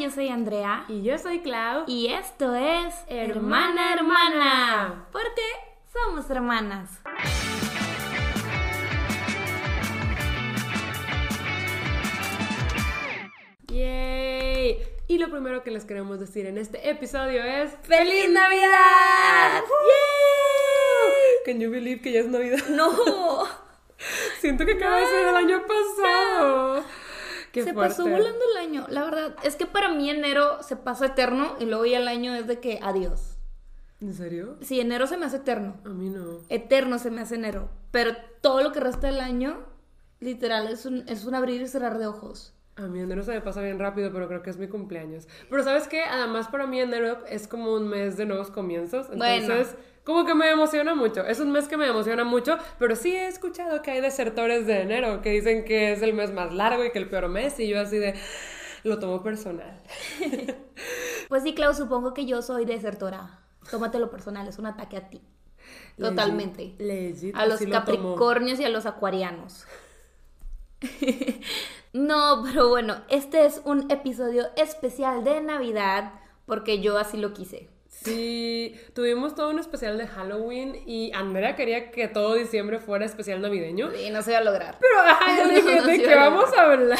yo soy Andrea. Y yo soy Clau. Y esto es Hermana Hermana. Porque somos hermanas. ¡Yay! Y lo primero que les queremos decir en este episodio es ¡Feliz Navidad! ¡Yay! Can you believe que ya es Navidad? No. Siento que acaba de ser el año pasado. Qué se fuerte. pasó volando el año. La verdad, es que para mí enero se pasa eterno y luego ya el año es de que adiós. ¿En serio? Sí, enero se me hace eterno. A mí no. Eterno se me hace enero. Pero todo lo que resta del año, literal, es un, es un abrir y cerrar de ojos. A mí enero se me pasa bien rápido, pero creo que es mi cumpleaños. Pero ¿sabes qué? Además para mí enero es como un mes de nuevos comienzos. Entonces, Bueno. Como que me emociona mucho. Es un mes que me emociona mucho, pero sí he escuchado que hay desertores de enero que dicen que es el mes más largo y que el peor mes y yo así de... Lo tomo personal. Pues sí, Clau, supongo que yo soy desertora. Tómatelo personal, es un ataque a ti. Totalmente. Legit, A los lo capricornios y a los acuarianos. no, pero bueno, este es un episodio especial de Navidad porque yo así lo quise. Sí, tuvimos todo un especial de Halloween y Andrea quería que todo diciembre fuera especial navideño. Y no se va a lograr. Pero, yo dije, No, ¿de sí, qué vamos a hablar?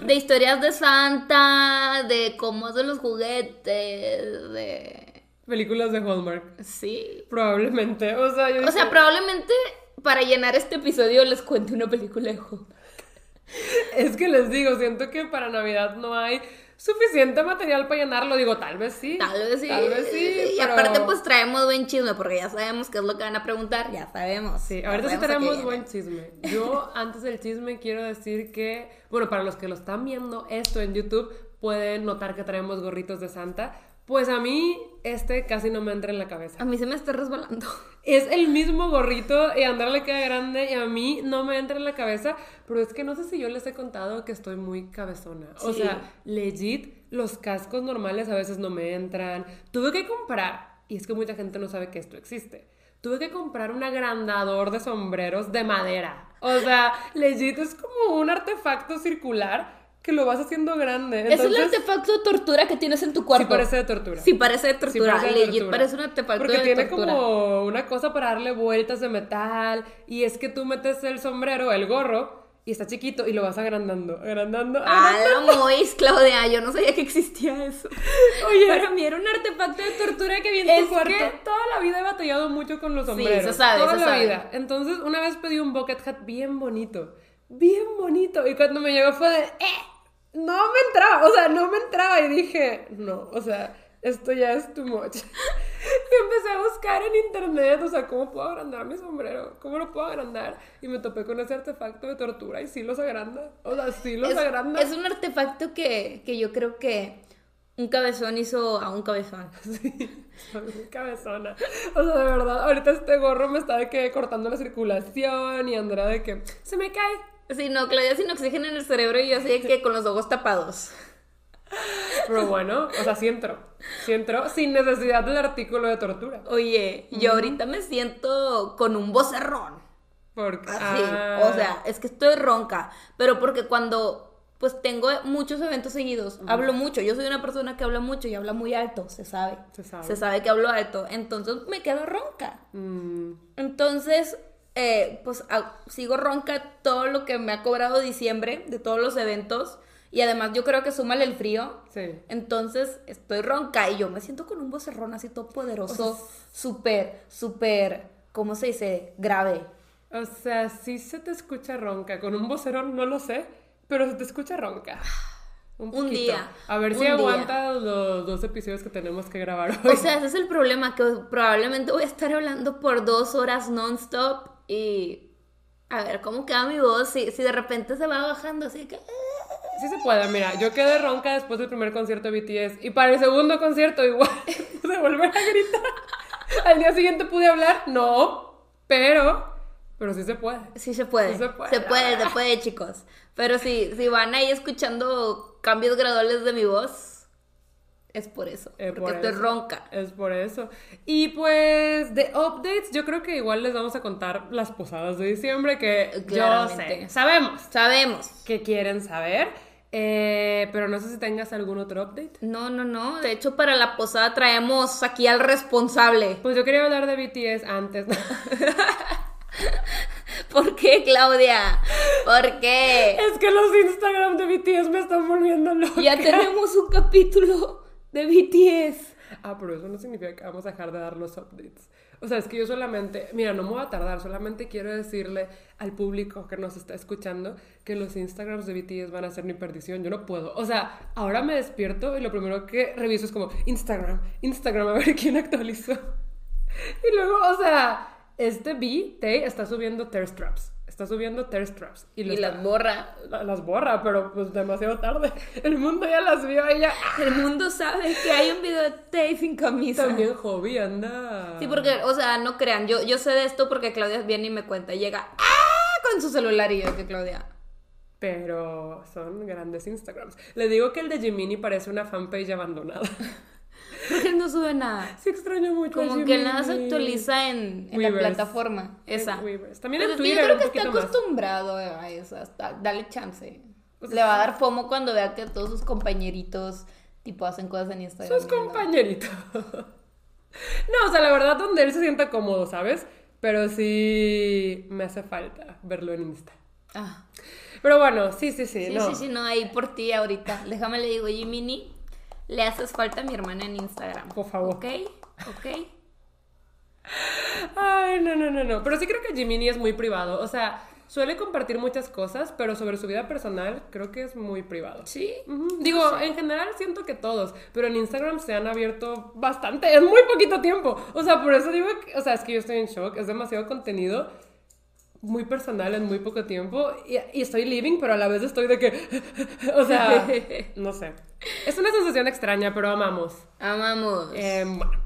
De historias de Santa, de cómo hacen los juguetes, de... Películas de Hallmark. Sí. Probablemente. O sea, yo O sea, probablemente para llenar este episodio les cuente una película de Hallmark. Es que les digo, siento que para Navidad no hay suficiente material para llenarlo. Digo, tal vez sí. Tal vez sí. Tal vez sí. Y pero- aparte, pues traemos buen chisme, porque ya sabemos qué es lo que van a preguntar. Ya sabemos. Sí, ahorita sí tenemos buen chisme. Yo, antes del chisme, quiero decir que, bueno, para los que lo están viendo esto en YouTube, pueden notar que traemos gorritos de Santa. Pues a mí, este casi no me entra en la cabeza. A mí se me está resbalando. Es el mismo gorrito y Andrea le queda grande y a mí no me entra en la cabeza, pero es que no sé si yo les he contado que estoy muy cabezona. O Sí. sea, legit, los cascos normales a veces no me entran. Tuve que comprar, y es que mucha gente no sabe que esto existe. Tuve que comprar un agrandador de sombreros de madera. O sea, legit es como un artefacto circular que lo vas haciendo grande. es el artefacto de tortura que tienes en tu cuarto. Sí parece de tortura. Sí parece de Sí tortura. parece de tortura. parece un artefacto Porque de tiene tortura. como una cosa para darle vueltas de metal. Y es que tú metes el sombrero, el gorro, y está chiquito y lo vas agrandando, agrandando. Ah, agrandando. la Mois, Claudia. Yo no sabía que existía eso. Oye, Para mí era un artefacto de tortura que vi en tu cuarto. que toda la vida he batallado mucho con los sombreros. se sabe, Toda se la sabe. vida. Entonces, una vez pedí un bucket hat bien bonito. Bien bonito. Y cuando me llegó fue de. ¡Eh! No me entraba. O sea, no me entraba. Y dije, no, o sea, esto ya es too much. Y empecé a buscar en internet, o sea, ¿cómo puedo agrandar mi sombrero? ¿Cómo lo puedo agrandar? Y me topé con ese artefacto de tortura y sí los agranda. O sea, sí los es, agranda. es un artefacto que, que yo creo que un cabezón hizo a un cabezón. Sí, soy muy cabezona. O sea, de verdad, ahorita este gorro me está de que cortando la circulación y Andrea de que se me cae. Sí, no, Claudia sin oxígeno en el cerebro y yo así que con los ojos tapados. Pero bueno, o sea, sí entró. Sí entró sin necesidad del artículo de tortura. Oye, yo ahorita me siento con un vocerrón. Porque, Así, ah, o sea, es que estoy ronca, pero porque cuando pues tengo muchos eventos seguidos, hablo mucho, yo soy una persona que habla mucho y habla muy alto, se sabe. Se sabe. Se sabe que hablo alto, entonces me quedo ronca. mm, Entonces, eh, pues a- sigo ronca todo lo que me ha cobrado diciembre de todos los eventos. Y además yo creo que súmale el frío. sí. Entonces estoy ronca y yo me siento con un vocerrón así todo poderoso, súper, súper, ¿cómo se dice? Grave. O sea, sí se te escucha ronca. Con un vocerón no lo sé, pero se te escucha ronca. Un, Un día, A ver si aguanta los dos episodios que tenemos que grabar hoy. O sea, ese es el problema, que probablemente voy a estar hablando por dos horas non-stop y a ver cómo queda mi voz, si, si de repente se va bajando, así que... Sí se puede, mira, yo quedé ronca después del primer concierto de BTS y para el segundo concierto igual pude volver a gritar. Al día siguiente pude hablar, no, pero, pero sí se puede. Sí se puede. Sí se puede, Se puede, se puede, chicos. Pero si, si van ahí escuchando cambios graduales de mi voz, es por eso. Eh, porque por estoy eso. ronca. Es por eso. Y pues de updates, yo creo que igual les vamos a contar las posadas de diciembre que yo Claramente. sé, sabemos Sabemos. que quieren saber. Eh, pero no sé si tengas algún otro update. No, no, no. De hecho, para la posada traemos aquí al responsable. Pues yo quería hablar de BTS antes. ¿Por qué, Claudia? ¿Por qué? es que los Instagram de BTS me están volviendo loca. Ya tenemos un capítulo de BTS. Ah, pero eso no significa que vamos a dejar de dar los updates. O sea, es que yo solamente, mira, no me voy a tardar, solamente quiero decirle al público que nos está escuchando que los Instagrams de BTS van a ser mi perdición. Yo no puedo. O sea, ahora me despierto y lo primero que reviso es como Instagram, Instagram, a ver quién actualizó. Y luego, o sea, este B, está subiendo thirst traps. Está subiendo thirst traps. Y, las borra. las borra, pero pues demasiado tarde. El mundo ya las vio ella. El mundo sabe que hay un video de Tay sin camisa. También hobby, anda. Sí, porque, o sea, no crean. Yo, yo sé de esto porque Claudia viene y me cuenta. Llega ¡ah! con su celular y yo que Claudia. Pero son grandes Instagrams. Le digo que el de Jiminy parece una fanpage abandonada. Porque no sube nada. Sí extraño mucho Como que nada se actualiza en, en la plataforma. Esa. También en Twitter. Yo creo que está acostumbrado a eso. dale chance. Pues Le va a dar fomo cuando vea que todos sus compañeritos tipo hacen cosas en Instagram. Sus compañeritos. no, o sea, la verdad donde él se sienta cómodo, ¿sabes? Pero sí me hace falta verlo en Insta. Ah. Pero bueno, sí, sí, sí. Sí, sí, sí, no, ahí por ti ahorita. Déjame le digo, Jiminy, le haces falta a mi hermana en Instagram. Por favor. ¿Ok? ¿Ok? Ay, no, no, no, no. Pero sí creo que Jiminy es muy privado. O sea, suele compartir muchas cosas, pero sobre su vida personal creo que es muy privado. Sí. Digo, en general siento que todos, pero en Instagram se han abierto bastante, en muy poquito tiempo. O sea, por eso digo, que, o sea, es que yo estoy en shock, es demasiado contenido muy personal en muy poco tiempo y, estoy living, pero a la vez estoy de que, o sea, no sé. Es una sensación extraña, pero amamos. Amamos. Em, bueno.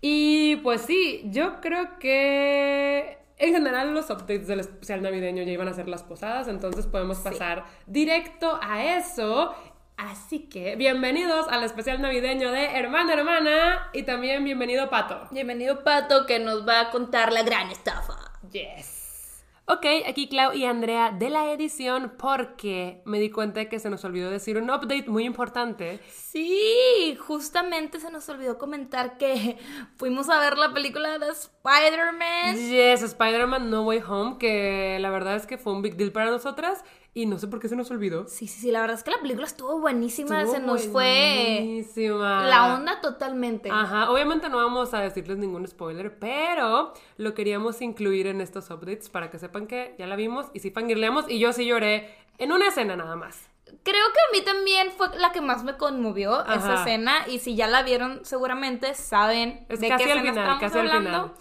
Y pues sí, yo creo que en general los updates del especial navideño ya iban a ser las posadas, entonces podemos pasar directo a eso. Así que bienvenidos al especial navideño de Hermana Hermana y también bienvenido Pato. Bienvenido Pato que nos va a contar la gran estafa. Yes. Ok, aquí Clau y Andrea de la edición porque me di cuenta de que se nos olvidó decir un update muy importante. Sí, justamente se nos olvidó comentar que fuimos a ver la película de Spider-Man. Yes, Spider-Man No Way Home, que la verdad es que fue un big deal para nosotras y no sé por qué se nos olvidó. Sí, sí, sí, la verdad es que la película estuvo buenísima, se nos fue la onda totalmente. Ajá, obviamente no vamos a decirles ningún spoiler, pero lo queríamos incluir en estos updates para que sepan que ya la vimos y sí fangirleamos y yo sí lloré en una escena nada más. Creo que a mí también fue la que más me conmovió esa escena y si ya la vieron seguramente saben de qué escena final, casi hablando. Al final.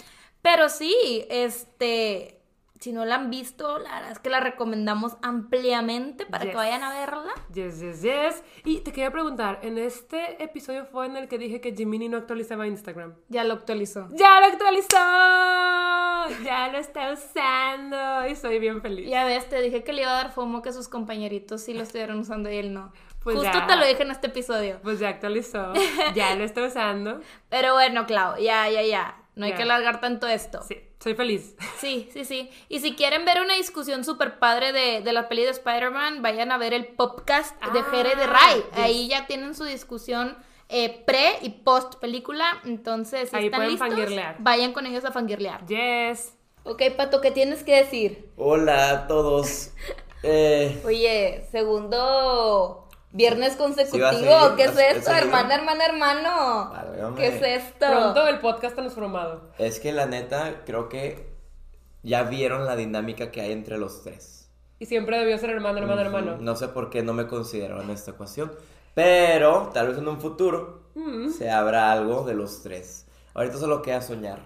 Pero sí, este si no la han visto, la verdad es que la recomendamos ampliamente para que vayan a verla. Yes, yes, yes. Y te quería preguntar, en este episodio fue en el que dije que Jiminy no actualizaba Instagram. Ya lo actualizó. ¡Ya lo actualizó! Ya lo está usando y estoy bien feliz. Ya ves, te dije que le iba a dar fomo que sus compañeritos sí lo estuvieron usando y él no. Pues Justo te lo dije en este episodio. Pues ya actualizó, ya lo está usando. Pero bueno, Clau, ya, ya, ya. No hay que alargar tanto esto. Sí, soy feliz. Sí, sí, sí. Y si quieren ver una discusión súper padre de, de, la peli de Spider-Man, vayan a ver el podcast de ah, Jere de Ray. Ahí ya tienen su discusión eh, pre y post película. Entonces, si están listos, vayan con ellos a fangirlear. Yes. Ok, Pato, ¿qué tienes que decir? Hola a todos. Eh, Oye, segundo Viernes consecutivo, ¿qué es esto? Hermana, hermana, hermano. ¿Qué es esto? Pronto el podcast transformado. Es que la neta, creo que ya vieron la dinámica que hay entre los tres. Y siempre debió ser hermana, hermana, hermano. No sé por qué no me consideraron en esta ecuación. Pero tal vez en un futuro mm. se abra algo de los tres. Ahorita solo queda soñar.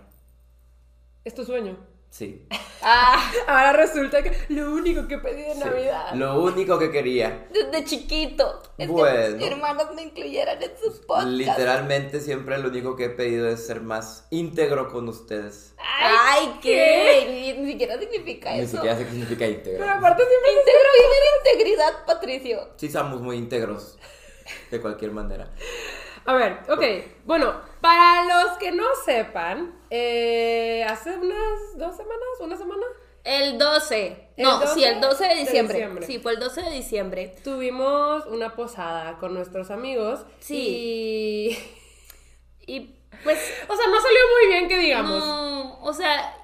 ¿Es tu sueño? Sí. Ah, ahora resulta que lo único que pedí de Navidad. Lo único que quería. Desde chiquito. Es que mis hermanos me incluyeran en sus podcasts. Literalmente siempre lo único que he pedido es ser más íntegro con ustedes. Ay, ¿qué? Ni, siquiera significa eso. Ni siquiera significa íntegro. Pero aparte siempre Íntegro viene de integridad, Patricio. Sí, somos muy íntegros. De cualquier manera. A ver, ok. Bueno, para los que no sepan, eh, hace unas dos semanas, una semana. El 12. ¿El no, 12 sí, el 12 de de diciembre. diciembre. Sí, fue el 12 de diciembre. Tuvimos una posada con nuestros amigos. Sí. Y. Y pues, O sea, no salió muy bien que digamos. no, o sea,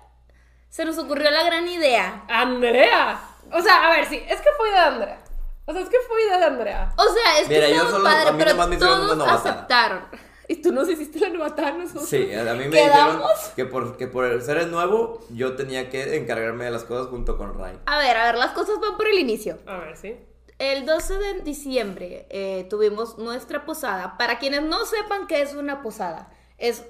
se nos ocurrió la gran idea. Andrea. O sea, a ver, sí, es que fue de Andrea. O sea, es que fue idea de Andrea. O sea, es Mira, que yo solo- a padre, mí pero nomás me hicieron todos una novatada. aceptaron. Y tú nos hiciste la novatada a nosotros. Sí, a mí me ¿Quedamos? dijeron que por, que por ser el nuevo, yo tenía que encargarme de las cosas junto con Ray. A ver, a ver, las cosas van por el inicio. A ver, sí. El 12 de diciembre eh, tuvimos nuestra posada. Para quienes no sepan qué es una posada, es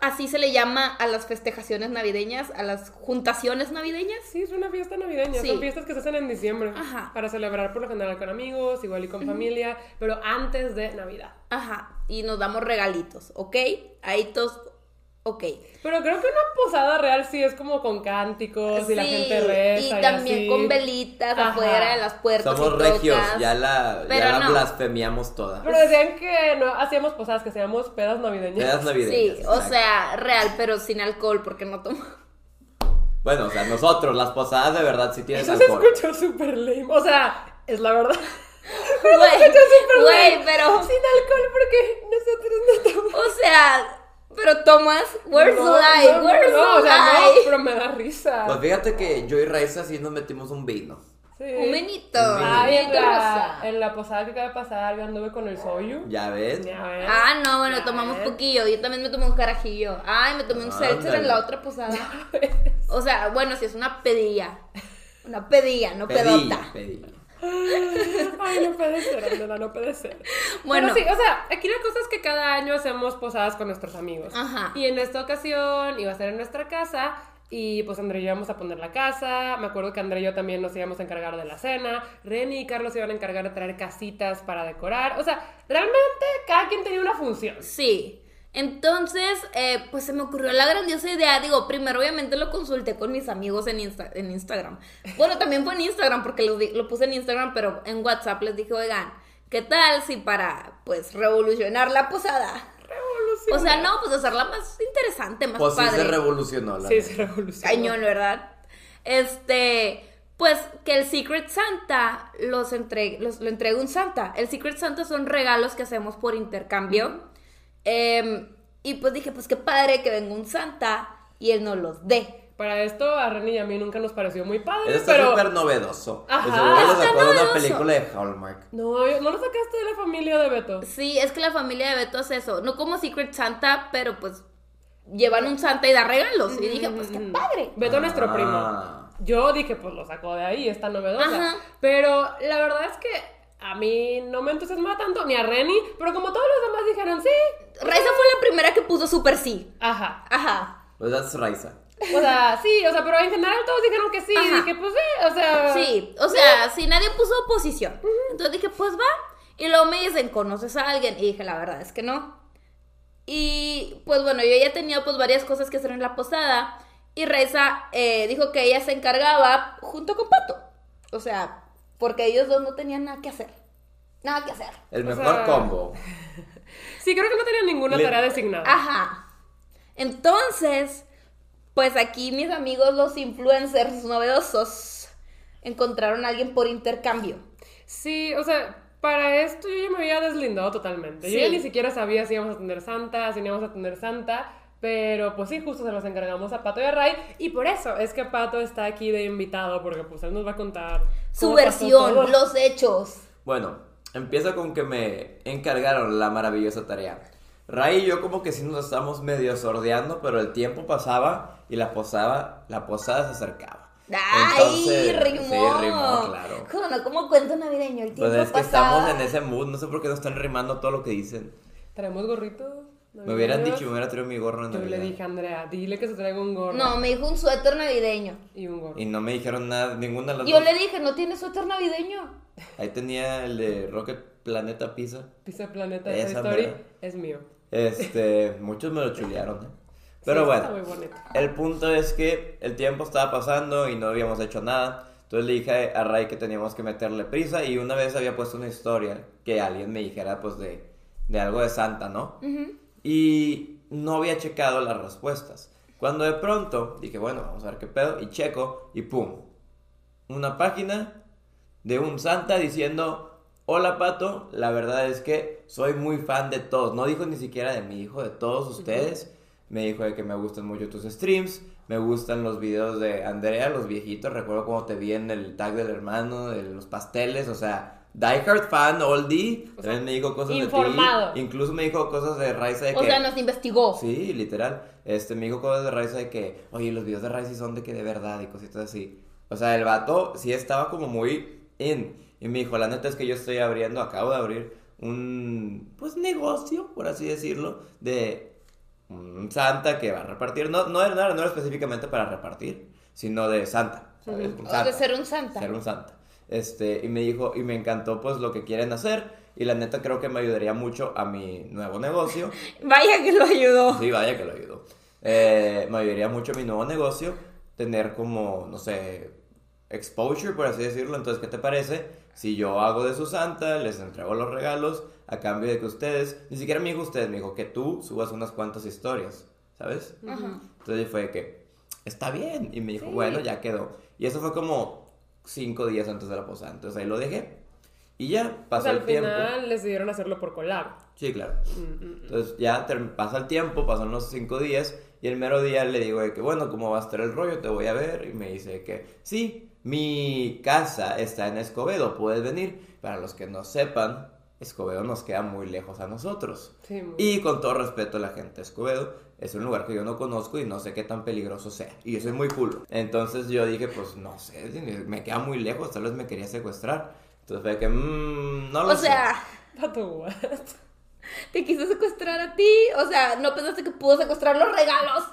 así se le llama a las festejaciones navideñas, a las juntaciones navideñas. Sí, es una fiesta navideña. Sí. Son fiestas que se hacen en diciembre. Ajá. Para celebrar por lo general con amigos, igual y con familia, pero antes de Navidad. Ajá, y nos damos regalitos, ¿ok? Ahí todos, ok. Pero creo que una posada real sí es como con cánticos y la gente reza. y también así. con velitas Ajá. afuera de las puertas. Somos y regios, ya la, Pero ya la no. blasfemiamos toda. Pero decían que no hacíamos posadas, que hacíamos pedas navideñas. Pedas navideñas. Sí, o sea, real, pero sin alcohol, porque no tomo. Bueno, o sea, nosotros, las posadas de verdad sí tienen Eso se alcohol. escuchó súper lame. O sea, es la verdad. Güey, súper güey, lame. pero, Sin alcohol porque nosotros no tomamos. o sea, pero tomas, where's no, no, where's no, o sea, no, pero me da risa. Pues fíjate que yo y Raiza sí nos metimos un vino. Sí. Un un vinito. Ay, en la, en la posada que acaba de pasar, yo anduve con el soyu. ¿Ya ves? Ya ves. Ah, no, bueno, Ya tomamos ves. poquillo. Yo también me tomé un carajillo. Ay, me tomé un seltzer en la otra posada. O sea, bueno, si es una pedilla. Una pedilla, no Pedilla, pedota. pedilla. Ay, no puede ser, Andela, no puede ser. Bueno. Bueno, sí, o sea, aquí la cosa es que cada año hacemos posadas con nuestros amigos. Ajá. Y en esta ocasión iba a ser en nuestra casa. Y pues André y yo íbamos a poner la casa. Me acuerdo que André y yo también nos íbamos a encargar de la cena. Reni y Carlos se iban a encargar de traer casitas para decorar. O sea, realmente cada quien tenía una función. Sí. Entonces, eh, pues se me ocurrió la grandiosa idea. Digo, primero obviamente lo consulté con mis amigos en, Insta- en Instagram. Bueno, también fue en Instagram porque lo, puse en Instagram, pero en WhatsApp les dije, oigan, ¿qué tal si para, pues, revolucionar la posada? O sea, no, pues hacerla más interesante, más Pues sí padre. se revolucionó la Sí, se revolucionó. Cañón, ¿verdad? Este, pues que el Secret Santa los entre, los, lo entregue un Santa. El Secret Santa son regalos que hacemos por intercambio. Em, y pues dije, pues qué padre que venga un Santa y él nos los dé. Para esto, a Reni y a mí nunca nos pareció muy padre, Eso está pero... súper novedoso. Ajá. De seguro lo Está sacó de una película de Hallmark. No, no lo sacaste de la familia de Beto. Sí, es que la familia de Beto hace eso. No como Secret Santa, pero pues llevan un Santa y da regalos. Y dije, pues qué padre. Beto es nuestro Ah. primo. Yo dije, pues lo sacó de ahí, está novedosa. Ajá. Pero la verdad es que a mí no me entusiasmaba tanto, ni a Reni, pero como todos los demás dijeron, sí. Raiza fue la primera que puso super sí. Ajá. Ajá. Pues that's Raiza. O sea, sí, o sea, pero en general todos dijeron que sí. Ajá. Dije, pues sí, o sea. Sí, o sea, si nadie puso oposición. Entonces dije, pues va. Y luego me dicen, ¿conoces a alguien? Y dije, la verdad es que no. Y pues bueno, yo ya tenía pues varias cosas que hacer en la posada. Y Reza eh, dijo que ella se encargaba junto con Pato. O sea, porque ellos dos no tenían nada que hacer. Nada que hacer. El O mejor sea- combo. Sí, creo que no tenía ninguna Le- tarea designada. Ajá. Entonces, pues aquí mis amigos, los influencers novedosos, encontraron a alguien por intercambio. Sí, o sea, para esto yo ya me había deslindado totalmente. Yo ya ni siquiera sabía si íbamos a tener Santa, si no íbamos a tener Santa. Pero pues sí, justo se los encargamos a Pato y a Ray. Y por eso es que Pato está aquí de invitado, porque pues él nos va a contar Su versión, los hechos. Bueno, empieza con que me encargaron la maravillosa tarea. Ray y yo como que sí nos estábamos medio sordeando, pero el tiempo pasaba y la posada, la posada se acercaba. ¡Ay, Entonces, rimó! Sí, rimó, claro. Bueno, como cuento navideño, el tiempo Pues es que pasaba. estamos en ese mood, no sé por qué no están rimando todo lo que dicen. Traemos gorritos. Me hubieran dicho, me hubiera traído mi gorro en Yo le Navidad. dije a Andrea, dile que se traiga un gorro. No, me dijo un suéter navideño. Y un gorro. Y no me dijeron nada, ninguna de las Yo dos. le dije, ¿no tiene suéter navideño? Ahí tenía el de Rocket Planeta Pizza. Pisa Planeta Esa Esa Story mera. es mío. Este, muchos me lo chulearon, ¿eh? Pero Sí, bueno, Está muy bonito. el punto es que el tiempo estaba pasando y no habíamos hecho nada. Entonces le dije a Ray que teníamos que meterle prisa y una vez había puesto una historia que alguien me dijera pues de, de algo de Santa, ¿no? Y no había checado las respuestas. Cuando de pronto dije, bueno, vamos a ver qué pedo, y checo, y pum, una página de un santa diciendo, hola pato, la verdad es que soy muy fan de todos, no dijo ni siquiera de mi hijo, de todos ustedes, me dijo de que me gustan mucho tus streams, me gustan los videos de Andrea, los viejitos, recuerdo cómo te vi en el tag del hermano, de los pasteles, o sea... Die Hard fan, oldie, O sea, también me dijo cosas informado. de ti, incluso me dijo cosas de Raiza de O que... sea, nos investigó. Sí, literal. Este, me dijo cosas de Raiza de que, oye, los videos de Raiza sí son de que de verdad y cositas así. O sea, el vato sí estaba como muy in. Y me dijo, la neta es que yo estoy abriendo, acabo de abrir un, pues, negocio, por así decirlo, de un Santa que va a repartir. No, no, era, no era- no era específicamente para repartir, sino de Santa. Un O de ser un santa. ser un santa. Este, y me dijo, y me encantó pues lo que quieren hacer. Y la neta creo que me ayudaría mucho a mi nuevo negocio. Vaya que lo ayudó. Sí, vaya que lo ayudó. Eh, me ayudaría mucho a mi nuevo negocio. Tener como, no sé, exposure, por así decirlo. Entonces, ¿qué te parece? Si yo hago de su santa, les entrego los regalos, a cambio de que ustedes, ni siquiera me dijo ustedes, me dijo que tú subas unas cuantas historias, ¿sabes? Entonces fue que, está bien. Y me dijo, Sí. bueno, ya quedó. Y eso fue como cinco días antes de la posada. Entonces ahí lo dejé. Y ya, pasó al el tiempo. final decidieron hacerlo por collab. Sí, claro. Mm, mm, mm. Entonces ya pasa el tiempo, pasan los cinco días. Y el mero día le digo de que, bueno, ¿cómo va a estar el rollo? Te voy a ver. Y me dice que, sí, mi casa está en Escobedo, puedes venir. Para los que no sepan, Escobedo nos queda muy lejos a nosotros. Sí, muy- Y con todo respeto a la gente de Escobedo, es un lugar que yo no conozco y no sé qué tan peligroso sea. Y yo soy muy culo. Entonces yo dije, pues no sé, me queda muy lejos, tal vez me quería secuestrar. Entonces fue que, mmm, no lo O sé. sea, Pato, what? te quiso secuestrar a ti. O sea, no pensaste que pudo secuestrar los regalos.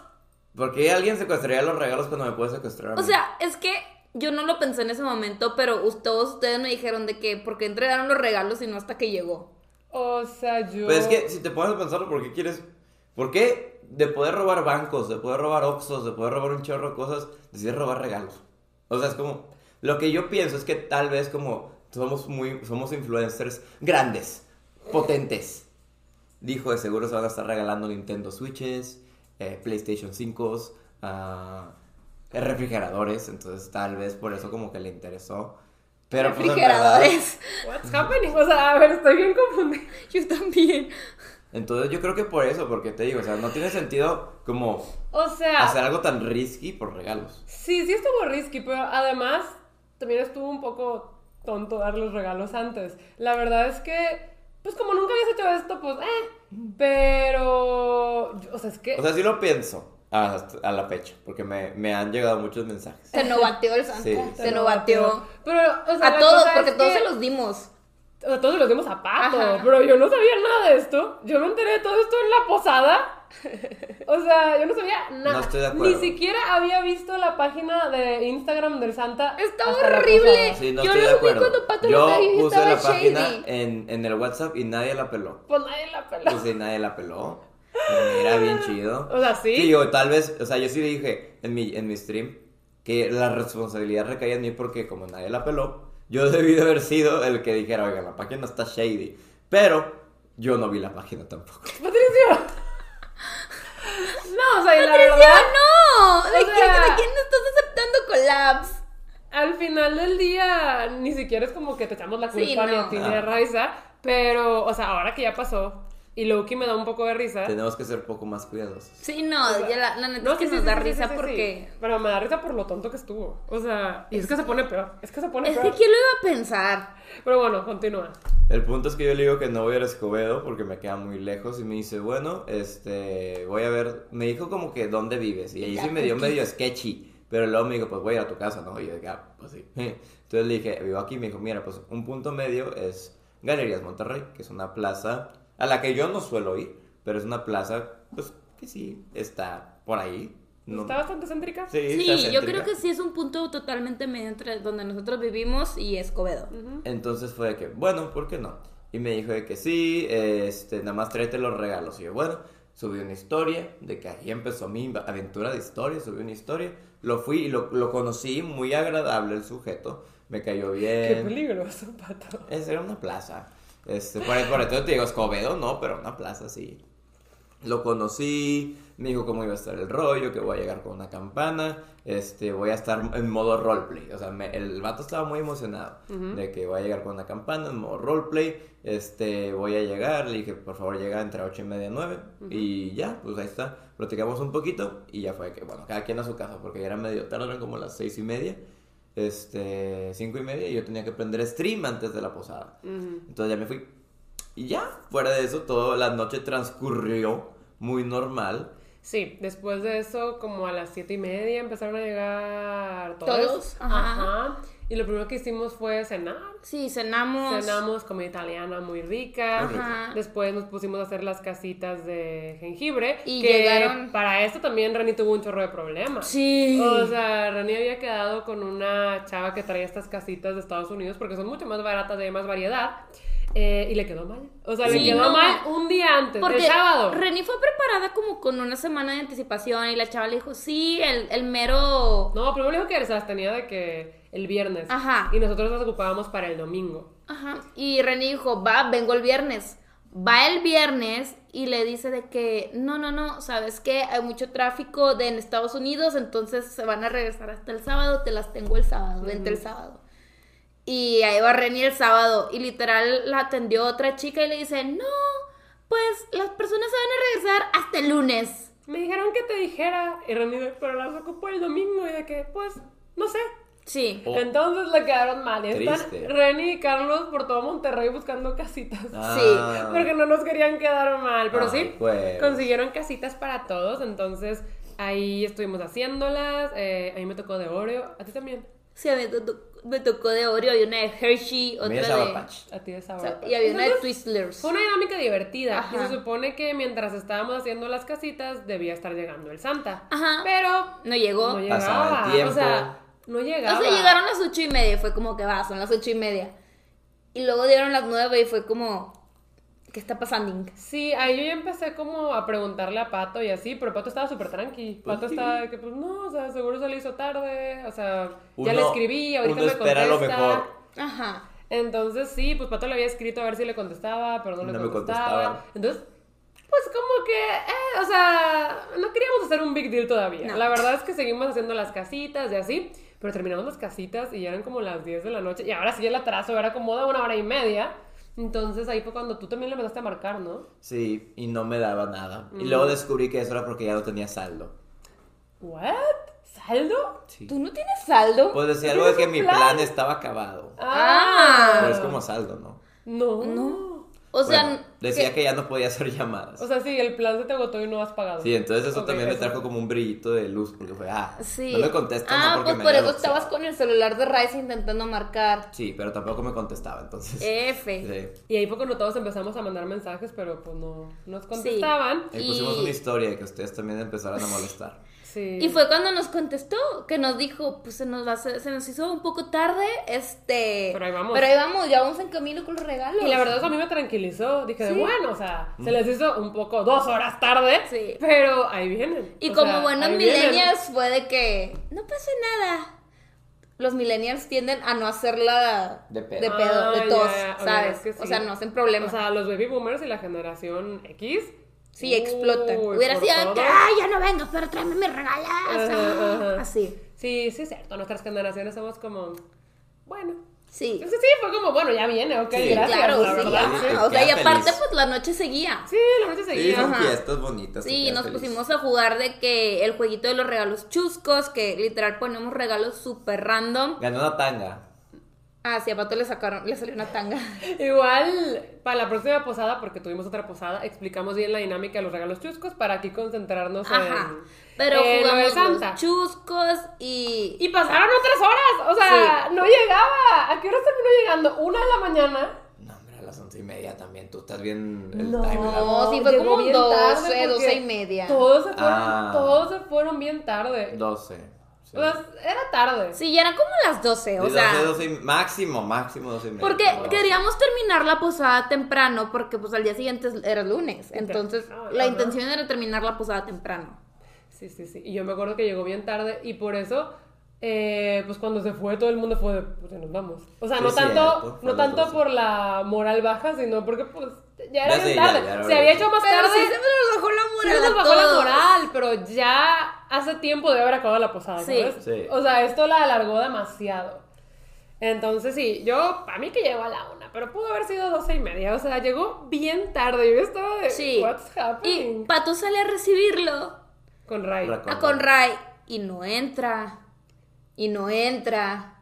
¿Por qué alguien secuestraría los regalos cuando me puede secuestrar a mí? O sea, es que yo no lo pensé en ese momento, pero todos ustedes me dijeron de que por qué entregaron los regalos y no hasta que llegó. O sea, yo... Pero es que si te pones a pensarlo, ¿por qué quieres? ¿Por qué de poder robar bancos, de poder robar Oxxos, de poder robar un chorro de cosas, decides robar regalos? O sea, es como... Lo que yo pienso es que tal vez como somos muy... Somos influencers grandes, potentes. Dijo, de seguro se van a estar regalando Nintendo Switches, eh, PlayStation 5, ah, refrigeradores. Entonces tal vez por eso como que le interesó. Pero pues. Refrigeradores. What's happening? O sea, a ver, estoy bien confundida. Yo también. Entonces yo creo que por eso, porque te digo, o sea, no tiene sentido como O sea, hacer algo tan risky por regalos. sí, sí estuvo risky, pero además también estuvo un poco tonto dar los regalos antes. La verdad es que, pues como nunca habías hecho esto, pues, eh. Pero, o sea, es que... O sea, sí lo pienso a la fecha, porque me, me han llegado muchos mensajes. Se novateó el santa. Sí. Se novateó. Pero, o sea, A todos, porque es todos que- se los dimos. O sea, todos los dimos a Pato, Ajá. pero yo no sabía nada de esto. Yo me enteré de todo esto en la posada. O sea, yo no sabía nada. No estoy de acuerdo. Ni siquiera había visto la página de Instagram del Santa. La horrible. Sí, no Yo estoy lo de vi acuerdo. cuando Pato lo Yo y puse la página en, en el WhatsApp y nadie la peló. Pues nadie la peló. Pues sí, nadie la peló. Era bien chido. O sea, sí. Sí, o tal vez, o sea, yo sí le dije en mi, en mi stream que la responsabilidad recaía en mí porque como nadie la peló, yo debí de haber sido el que dijera, oiga, la página está shady. Pero yo no vi la página tampoco. Patricio. No, o sea, y la Patricia, verdad, no. ¿De, O quién, sea- ¿De quién estás aceptando collabs? al final del día, ni siquiera es como que te echamos la Sí, culpa ni a ti ni Ah. a Raiza. Pero, o sea, ahora que ya pasó, y Loki me da un poco de risa. Tenemos que ser un poco más cuidadosos. Sí, no, sea, ya la, la neta No, es que sí, nos sí, da sí, risa porque... sí. Pero me da risa por lo tonto que estuvo. O sea, y es que se pone peor. Es que se pone Es que peor. quién lo iba a pensar. Pero bueno, continúa. El punto es que yo le digo que no voy a Escobedo porque me queda muy lejos y me dice, bueno, este, voy a ver, me dijo como que dónde vives y ahí Ya, sí me dio medio sketchy, pero luego me dijo, pues voy a ir a tu casa, ¿no? Y yo dije, ah, pues sí. Entonces le dije, vivo aquí, me dijo, mira, pues un punto medio es Galerías Monterrey, que es una plaza a la que yo no suelo ir, pero es una plaza, pues que sí, está por ahí. No- ¿Está bastante céntrica? Sí, Sí, está yo creo que sí es un punto totalmente medio entre donde nosotros vivimos y Escobedo. Entonces fue de que, bueno, ¿por qué no? Y me dijo de que sí, este, nada más tráete los regalos. Y yo, bueno, subí una historia, de que ahí empezó mi aventura de historia, subí una historia, lo fui y lo, lo conocí, muy agradable el sujeto, me cayó Qué bien. peligroso, pato. Esa era una plaza. Este, por, por eso te digo, Escobedo, no, pero una plaza sí. Lo conocí, me dijo cómo iba a estar el rollo, que voy a llegar con una campana, este, voy a estar en modo roleplay. O sea, me- el vato estaba muy emocionado de que voy a llegar con una campana en modo roleplay. Este, voy a llegar, le dije, por favor, llega entre ocho y media, nueve. Y ya, pues ahí está. Platicamos un poquito y ya fue que, bueno, cada quien a su casa, porque ya era medio tarde, eran como las seis y media. Este, cinco y media, y yo tenía que prender stream antes de la posada. Entonces ya me fui. Y ya, fuera de eso, toda la noche transcurrió muy normal. Sí, después de eso, como a las siete y media empezaron a llegar todos. Todos, ajá. Ajá. Y lo primero que hicimos fue cenar. Sí, cenamos. Cenamos comida italiana muy rica. Ajá. Después nos pusimos a hacer las casitas de jengibre. Y que llegaron- Para esto también Reni tuvo un chorro de problemas. Sí. O sea, Rani había quedado con una chava que traía estas casitas de Estados Unidos porque son mucho más baratas y hay más variedad. eh, y le quedó mal. O sea, le quedó no. mal un día antes, Porque el sábado. Reni fue preparada como con una semana de anticipación y la chava le dijo, sí, el, el mero... No, primero le dijo que las tenía de que el viernes. Ajá. Y nosotros las ocupábamos para el domingo. Ajá. Y Reni dijo, va, vengo el viernes. Va el viernes y le dice de que, no, no, no, ¿sabes qué? Hay mucho tráfico de en Estados Unidos, entonces se van a regresar hasta el sábado, te las tengo el sábado, vente el sábado. Y ahí va Reni el sábado y literal la atendió otra chica y le dice, no, pues las personas se van a regresar hasta el lunes. Me dijeron que te dijera. Y Reni, pero las ocupó el domingo. Y de que, pues, no sé. Sí. Oh. Entonces le quedaron mal. Y están Triste. Reni y Carlos por todo Monterrey buscando casitas. Ah. Porque no nos querían quedar mal. Pero Ay, sí, pues. consiguieron casitas para todos. Entonces ahí estuvimos haciéndolas. eh, a mí me tocó de Oreo. A ti también. Sí, a mí me to- me tocó de Oreo y una de Hershey, A mí otra Sour de... Patch. A ti de o sabor. sea, y había una de Entonces, Twizzlers. Fue una dinámica divertida. Y Ajá. se supone que mientras estábamos haciendo las casitas debía estar llegando el Santa. Ajá. Pero No llegó. no Pasaba llegaba. el tiempo. O sea, no llegaba. O sea, llegaron a las ocho y media, y fue como que va, son las ocho y media. Y luego dieron las nueve y fue como, ¿qué está pasando? Sí, ahí yo ya empecé como a preguntarle a Pato y así, pero Pato estaba súper tranqui. Pues Pato sí. estaba de que, pues no, o sea, seguro se le hizo tarde, o sea, ya le escribí, ahorita uno me espera contesta. lo mejor. Ajá. Entonces sí, pues Pato le había escrito a ver si le contestaba, pero no, le No me contestaba. contestaba. Entonces, pues como que, eh, o sea, no queríamos hacer un big deal todavía. No. La verdad es que seguimos haciendo las casitas y así, pero terminamos las casitas y ya eran como las 10 de la noche. Y ahora sí el atraso era como de una hora y media. Entonces ahí fue cuando tú también le empezaste a marcar, ¿no? Sí, y no me daba nada. Y Mm. luego descubrí que eso era porque ya no tenía saldo. ¿What? ¿Saldo? Sí. ¿Tú no tienes saldo? Pues decía algo de que ¿Tienes mi plan estaba acabado. Ah. Pero es como saldo, ¿no? No. No. O sea, Bueno, decía que ya no podía hacer llamadas. O sea, sí, el plan se te agotó y no has pagado. Sí, entonces eso Ok, también me eso. trajo como un brillito de luz, porque fue, ah, sí. no me contesta, Ah, no porque pues me por eso estabas con el celular de Rice intentando marcar. Sí, pero tampoco me contestaba, entonces. F. Sí. Y ahí fue cuando todos empezamos a mandar mensajes, pero pues no nos contestaban. Ahí pusimos Y- una historia de que ustedes también empezaron a molestar. Sí. Y fue cuando nos contestó, que nos dijo, pues se nos, va a hacer- se nos hizo un poco tarde, este... Pero ahí vamos. Pero ahí vamos, ya vamos en camino con los regalos. Y la verdad eso a mí me tranquilizó. Dije, de, Sí. bueno, o sea, se les hizo un poco dos horas tarde. Sí. Pero ahí vienen. Y O como sea, buenos vienen. millennials fue de que no pasa nada. Los millennials tienden a no hacerla De pedo. de, pedo, Ah, de ya, tos, ¿sabes? es que sí. O sea, no hacen problema. O sea, los baby boomers y la generación X. sí, explotan. uy, Hubiera por sido todo. que, ay, ya no vengo, pero tráeme mis regalos. Ajá, ajá. Así. Sí, sí es cierto. Nuestras generaciones somos como, bueno. Sí. Sí, sí, fue como, bueno, ya viene, ok, Sí, gracias. claro, la sí. verdad. sí. O sea, y aparte, feliz. pues la noche seguía. Sí, la noche Sí, seguía. son Ajá. fiestas bonitas. Sí, nos feliz. pusimos a jugar de que el jueguito de los regalos chuscos, que literal ponemos regalos súper random. Ganó una tanga. Ah, sí, a Pato le sacaron, le salió una tanga. Igual, para la próxima posada, porque tuvimos otra posada, explicamos bien la dinámica de los regalos chuscos para aquí concentrarnos Ajá. en, Pero de jugamos Santa. los chuscos y... Y pasaron otras horas, o sea, no llegaba. ¿A qué hora terminó llegando? Una de la mañana. No, hombre, a las once y media también. Tú estás bien el No. timeline. No, sí, fue como bien 12, tarde 12 porque y media. Todos se fueron, Ah. todos se fueron bien tarde. 12. Sí. Sea, era tarde. Sí, ya eran como las 12, o De sea... 12, 12 y- máximo, máximo 12 y media. Porque No. queríamos terminar la posada temprano porque pues al día siguiente era lunes. Entonces Ah, la intención era terminar la posada temprano. Sí, sí, sí. Y yo me acuerdo que llegó bien tarde y por eso, eh, pues cuando se fue, todo el mundo fue de, pues nos vamos. O sea, Sí, no tanto, cierto, no tanto 12. por la moral baja, sino porque pues ya era Ya bien ya, tarde. ya se había hecho más Pero tarde. sí se me nos bajó la sí nos bajó la moral, pero ya hace tiempo debe haber acabado la posada, Sí. ¿sabes? Sí. O sea, esto la alargó demasiado. Entonces sí, yo, a mí que llegó a la una, pero pudo haber sido doce y media. O sea, llegó bien tarde. Yo estaba de, Sí. what's Y happening? Pato sale a recibirlo. Con Ray. Ra- A con Ray. Y no entra. Y no entra.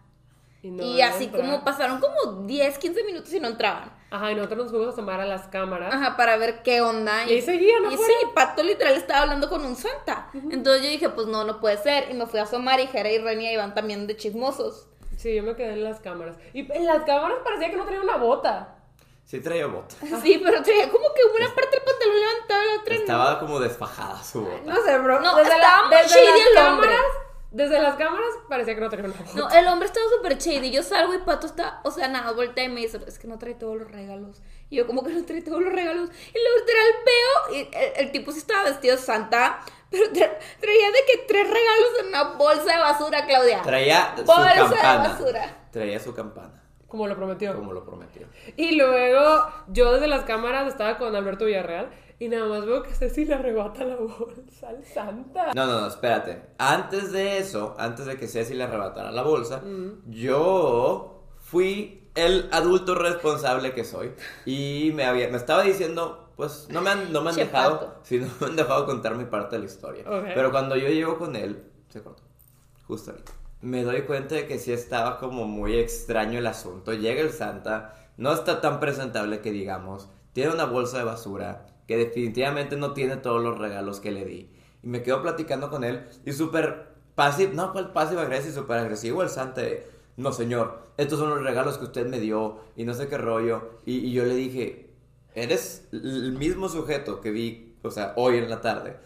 no y así entra. como pasaron como 10, 15 minutos y no entraban. Ajá, y nosotros nos fuimos a asomar a las cámaras. Ajá, para ver qué onda. Y ahí seguían Y afuera. sí, Pato literal estaba hablando con un santa. Entonces yo dije, pues no, no puede ser. Y me fui a asomar y Jera y Renia iban también de chismosos. Sí, yo me quedé en las cámaras. Y en las cámaras parecía que no tenía una bota. Sí traía bota. Sí, pero traía como que una parte del pantalón levantado y la otra no. Estaba como desfajada su bota. No sé, bro. No, desde estaba muy desde las cámaras, desde las cámaras parecía que no tenía una bota. No, el hombre estaba súper shady. Yo salgo y Pato está, o sea, nada, voltea y me dice, es que no trae todos los regalos. Y yo, como que no trae todos los regalos. Y luego literal veo, y el, el tipo sí estaba vestido de santa, pero tra- traía de que tres regalos en una bolsa de basura, Claudia. Traía su de campana. basura. Traía su campana, Como lo prometió. como lo prometió. Y luego yo desde las cámaras estaba con Alberto Villarreal y nada más veo que Ceci le arrebata la bolsa al Santa. No, no, no, espérate. Antes de eso, antes de que Ceci le arrebatara la bolsa, yo fui el adulto responsable que soy y me había me estaba diciendo, pues no me han, no me han dejado, sí, no me han dejado contar mi parte de la historia. Ok. Pero cuando yo llego con él, se cortó. Justo ahorita. Me doy cuenta de que sí estaba como muy extraño el asunto. Llega el Santa, no está tan presentable que digamos, tiene una bolsa de basura que definitivamente no tiene todos los regalos que le di. Y me quedo platicando con él y súper pasivo, no, cuál pasivo agresivo, súper agresivo el Santa. de, no, señor, estos son los regalos que usted me dio y no sé qué rollo. Y, y yo le dije, eres el mismo sujeto que vi, o sea, hoy en la tarde.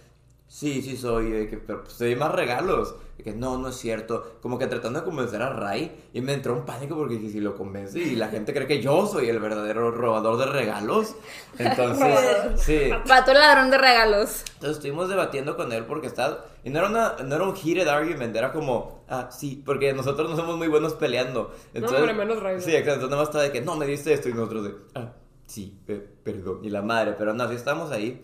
Sí, sí soy, que, pero pues te di más regalos. Que no, no es cierto. Como que tratando de convencer a Ray y me entró un pánico porque dije, si lo convence y la gente cree que yo soy el verdadero robador de regalos. Entonces, sí. Pato ladrón de regalos. Entonces estuvimos debatiendo con él porque estaba... Y no era, una, no era un heated argument, era como, ah, sí, porque nosotros no somos muy buenos peleando. Entonces, hombre, menos Ray. Sí, exacto. Entonces nada más estaba de que, no, me diste esto y nosotros de, ah, sí, eh, perdón. Y la madre, pero no, sí estamos ahí.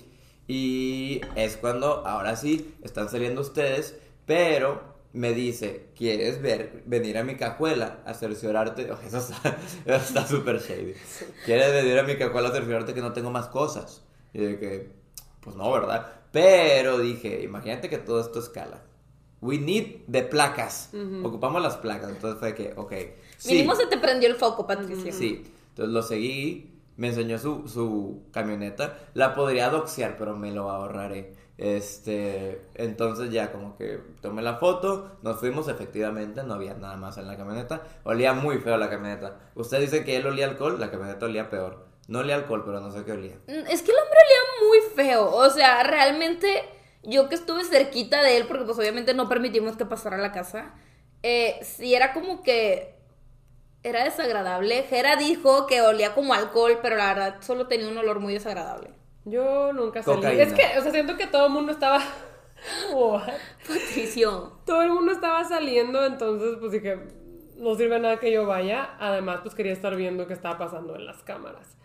Y es cuando, ahora sí, están saliendo ustedes, pero me dice, ¿quieres ver, venir a mi cajuela a cerciorarte? Oh, eso está súper shady. ¿Quieres venir a mi cajuela a cerciorarte que no tengo más cosas? Y de que, pues no, ¿verdad? Pero dije, imagínate que todo esto escala. We need the placas. Ocupamos las placas. Entonces fue que, ok. sí. Mínimo se te prendió el foco, Patricia. Sí, entonces lo seguí, me enseñó su, su camioneta, la podría doxear, pero me lo ahorraré. Este, entonces ya como que tomé la foto, nos fuimos, efectivamente, no había nada más en la camioneta, olía muy feo la camioneta. Usted dice que él olía alcohol, la camioneta olía peor. No olía alcohol, pero no sé qué olía. Mm, Es que el hombre olía muy feo. O sea, realmente yo que estuve cerquita de él, porque pues obviamente no permitimos que pasara a la casa, eh, sí era como que era desagradable. Jera dijo que olía como alcohol, pero la verdad solo tenía un olor muy desagradable. Yo nunca salí. Cocaína. Es que, o sea, siento que todo el mundo estaba. What? Patricio. Todo el mundo estaba saliendo, entonces, pues dije, no sirve nada que yo vaya. Además, pues quería estar viendo qué estaba pasando en las cámaras.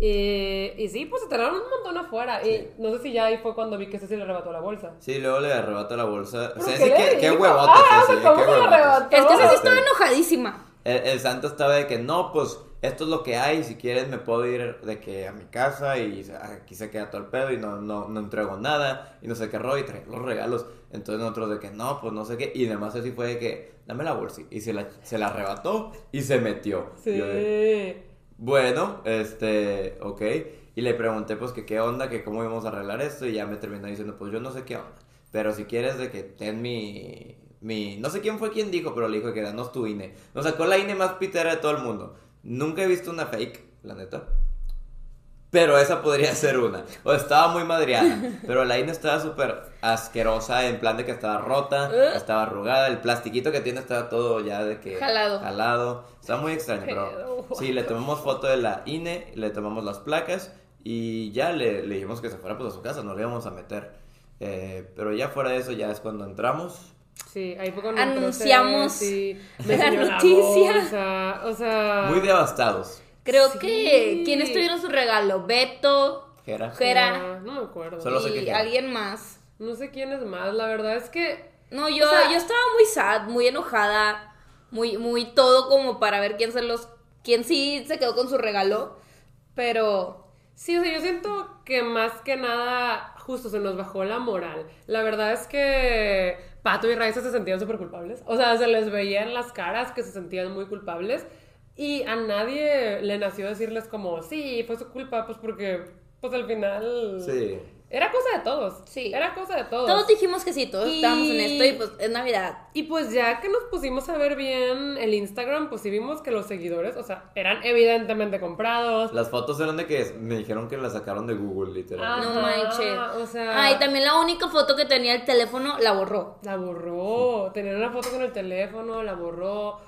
Eh, y sí, pues se tardaron un montón afuera. Y no sé si ya ahí fue cuando vi que Ceci le arrebató la bolsa. Sí, luego le arrebató la bolsa. O sea, ¿Pero sí, qué qué, qué dijo? huevote, Ah, Ceci, ¿cómo qué se arrebató? Es que sí Ah, estaba sí. enojadísima. El, el santo estaba de que no, pues esto es lo que hay, si quieres me puedo ir de que a mi casa y aquí se queda todo el pedo y no, no, no entrego nada y no sé qué rollo y traer los regalos. Entonces nosotros de que no, pues no sé qué. Y además así fue de que dame la bolsa y se la, se la arrebató y se metió. Sí. De, bueno, este, ok. Y le pregunté pues que qué onda, que cómo íbamos a arreglar esto y ya me terminó diciendo pues yo no sé qué onda. Pero si quieres de que ten mi, mi... No sé quién fue quien dijo, pero le dijo que danos tu INE. Nos sacó la INE más pitera de todo el mundo. Nunca he visto una fake, la neta. Pero esa podría ser una. O estaba muy madreada. Pero la INE estaba súper asquerosa, en plan de que estaba rota, estaba arrugada. El plastiquito que tiene estaba todo ya de que. Jalado. Jalado. Estaba muy extraño, pero. Sí, le tomamos foto de la INE, le tomamos las placas y ya le, le dijimos que se fuera pues a su casa, no le íbamos a meter. Eh, pero ya fuera de eso, ya es cuando entramos. Sí, ahí fue cuando Anunciamos la noticia. bolsa, o sea... Muy devastados. Creo Sí. que. ¿Quiénes tuvieron su regalo? Beto, Jera. Jera no me acuerdo. Solo sé que y alguien más. No sé quién es más, la verdad es que... No, yo, O sea- yo estaba muy sad, muy enojada, muy, muy todo como para ver quién se los, quién sí se quedó con su regalo, pero Sí, o sea, yo siento que más que nada justo se nos bajó la moral. La verdad es que Pato y Raiza se sentían súper culpables. O sea, se les veía en las caras que se sentían muy culpables. Y a nadie le nació decirles como, sí, fue su culpa, pues porque, pues al final... Sí. Era cosa de todos. Sí. Era cosa de todos. todos dijimos que sí, todos Y- estábamos en esto y pues es Navidad. Y pues ya que nos pusimos a ver bien el Instagram, pues sí vimos que los seguidores, o sea, eran evidentemente comprados. Las fotos eran de que me dijeron que las sacaron de Google, literal. No Ajá, manches. O sea, Ah, y también la única foto que tenía el teléfono la borró. la borró. Tenía una foto con el teléfono, la borró.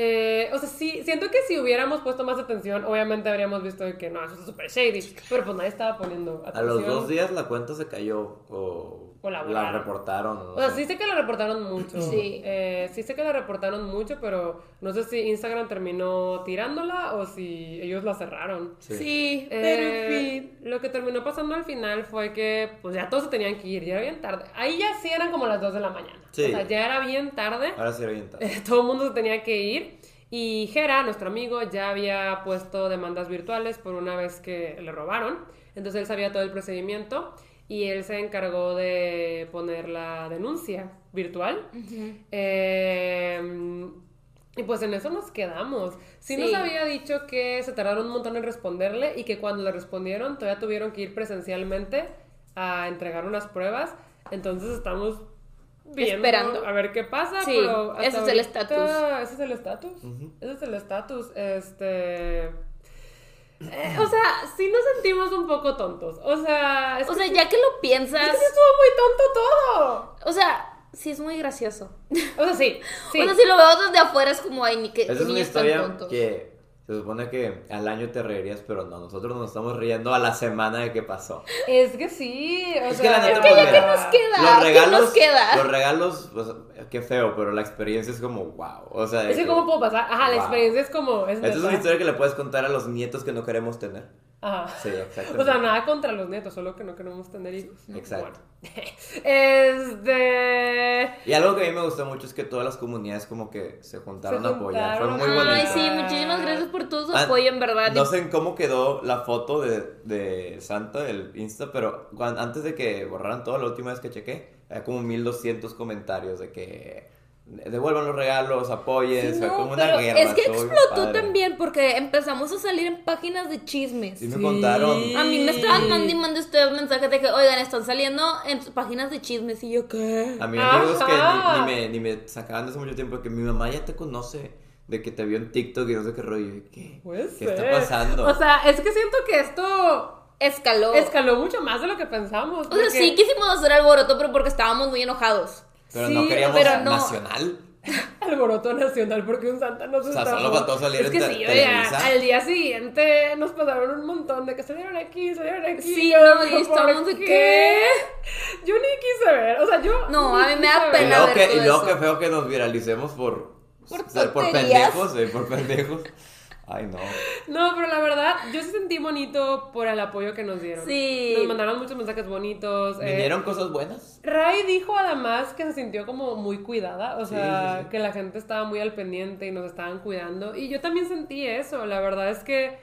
Eh, o sea, sí, siento que si hubiéramos puesto más atención, obviamente habríamos visto que no, eso es súper shady. Pero pues nadie estaba poniendo A atención. los dos días la cuenta se cayó o, O la reportaron. no O sea, sí sé que la reportaron mucho. Sí. Eh, sí sé que la reportaron mucho, pero no sé si Instagram terminó tirándola o si ellos la cerraron. Sí. Eh, lo que terminó pasando al final fue que pues ya todos se tenían que ir, ya era bien tarde. Ahí ya sí eran como las 2 de la mañana. Sí. O sea, ya era bien tarde. Ahora sí era bien tarde. Todo el mundo se tenía que ir. Y Jera, nuestro amigo, ya había puesto demandas virtuales por una vez que le robaron. Entonces él sabía todo el procedimiento y él se encargó de poner la denuncia virtual. Eh, y pues en eso nos quedamos. Sí, Sí. nos había dicho que se tardaron un montón en responderle y que cuando le respondieron todavía tuvieron que ir presencialmente a entregar unas pruebas. Entonces estamos viendo Esperando. a ver qué pasa. Sí, pero hasta ese es el ahorita- estatus. Ese es el estatus. Ujú. Ese es el estatus. Este. eh, o sea, sí nos sentimos un poco tontos. O sea, es O que sea, sí- ya que lo es piensas, que sí estuvo muy tonto todo. o sea, sí es muy gracioso. O sea, sí. sí. O sea, si lo veo desde afuera es como, ay, ni que Esa es una niños tan historia tontos. que se supone que al año te reirías, pero no, nosotros nos estamos riendo a la semana de que pasó. Es que sí. O Es sea, que la neta, Es que ya que nos queda, Los ¿qué regalos, nos queda? los regalos, pues, qué feo, pero la experiencia es como wow. O sea, Es que cómo puedo pasar. Ajá, la experiencia es como. Es Esta es una historia que le puedes contar a los nietos que no queremos tener. Ajá. Sí, exacto. O sea, nada contra los nietos, solo que no queremos tener hijos. Exacto. Bueno. Este. Y algo que a mí me gustó mucho es que todas las comunidades como que se juntaron Se a apoyar. Fue muy bonito. Ay, sí, muchísimas gracias por todo su Ah, apoyo, en verdad. No sé en cómo quedó la foto de, de Santa, el Insta, pero antes de que borraran todo, la última vez que chequé, había como 1200 comentarios de que devuelvan los regalos, apoyen, Sí, como una pero guerra. Es que explotó padre. también porque empezamos a salir en páginas de chismes. Sí me Sí. contaron. A mí me estaban mandando y mandando ustedes mensajes de que, oigan, están saliendo en páginas de chismes. Y yo, ¿qué? A mí amigos que ni, ni me, ni me sacaban de hace mucho tiempo que mi mamá ya te conoce, de que te vio en TikTok y no sé qué rollo. y, ¿Qué? ¿Qué ser. está pasando? O sea, es que siento que esto Escaló. escaló mucho más de lo que pensamos. o sea, porque- sí quisimos hacer alboroto, pero porque estábamos muy enojados. Pero sí, no queríamos pero no. nacional. alboroto nacional porque un santa nos O sea, solo faltó salir es en que te- sí, oiga, al día siguiente nos pasaron un montón de que salieron aquí, salieron aquí. Sí, yo, no, y ¿por estábamos de qué? ¿qué? Yo ni quise ver, o sea, yo No, a mí me da ver. Y pena luego, ver que, todo y luego eso. que feo que nos viralicemos por, Por por pendejos, eh, por pendejos. Ay, no. No, pero la verdad, yo sí sentí bonito por el apoyo que nos dieron. Sí. Nos mandaron muchos mensajes bonitos. eh, ¿Vinieron cosas buenas? Ray dijo además que se sintió como muy cuidada, o sea, sí, sí. que la gente estaba muy al pendiente y nos estaban cuidando. Y yo también sentí eso, la verdad es que,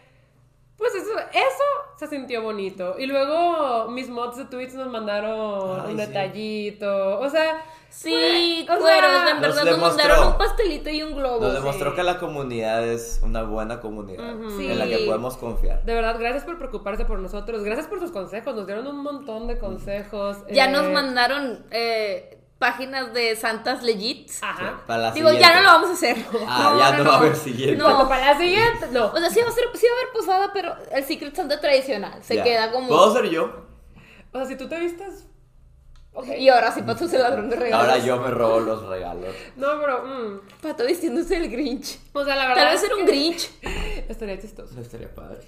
pues eso, eso se sintió bonito. Y luego mis mods de Twitch nos mandaron Ay, un sí. detallito, o sea... Sí, o sea, cueros, en Nos verdad nos demostró- mandaron un pastelito y un globo. Nos demostró sí. que la comunidad es una buena comunidad en la que podemos confiar. De verdad, gracias por preocuparse por nosotros, gracias por sus consejos, nos dieron un montón de consejos. Ya eh, nos mandaron eh, páginas de santas legit. Ajá. Para la Digo, ya no lo vamos a hacer. Ah, ya no, va a haber siguiente. No. Pero para la siguiente, no. O sea, sí va a, ser, sí va a haber posada, pero el Secret Santa tradicional. Se queda como. ¿Puedo ser yo? O sea, si tú te vistes... Y ahora sí, Pato es el ladrón de regalos. Ahora yo me robo los regalos. No, pero... mm, Pato vistiéndose el Grinch. O sea, la verdad Tal vez era un que Grinch. Estaría chistoso. Estaría padre.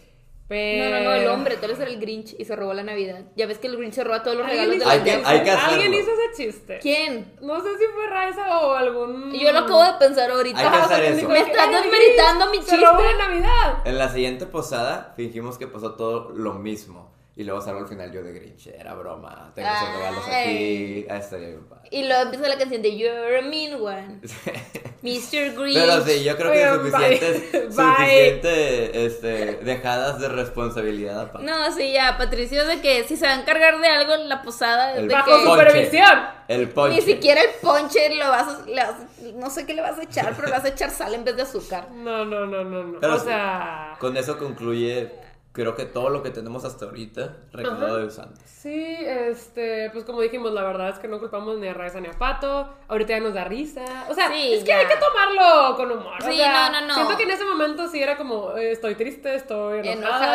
No, Pero... no, no, el hombre, tal vez era el Grinch y se robó la Navidad. Ya ves que el Grinch se roba todos los ¿Alguien regalos de la Hay que- que chiste? ¿Alguien hizo ese chiste? ¿Quién? No sé si fue Raiza o algún... Yo lo acabo de pensar ahorita. Hay que hacer alguien eso. dijo Me estás "Ay, el desmeritando mi Se robó chiste". la Navidad. En la siguiente posada fingimos que pasó todo lo mismo. Y luego salgo al final yo de Grinch. Era broma. Tengo esos regalos aquí. Ah, estaría bien padre. Y luego empieza la canción de You're a mean one. Mr. Green. Pero sí, yo creo que suficientes, suficiente, este, dejadas de responsabilidad. aparte. No, sí, ya, Patricio, de que si se va a encargar de algo en la posada, El de Bajo que supervisión. El ponche. ni siquiera el ponche lo vas a, le vas- no sé qué le vas a echar, pero le vas a echar sal en vez de azúcar. No, no, no, no, no. Pero o sí, sea. Con eso concluye, creo que todo lo que tenemos hasta ahorita, recaudado de Santos. Sí, este, pues como dijimos, la verdad es que no culpamos ni a Raiza ni a Pato. Ahorita ya nos da risa. O sea, Sí, es que ya. hay que tomarlo con humor. o Sí, sea, no, no, no. Siento que en ese momento sí era como, eh, estoy triste, estoy enojada.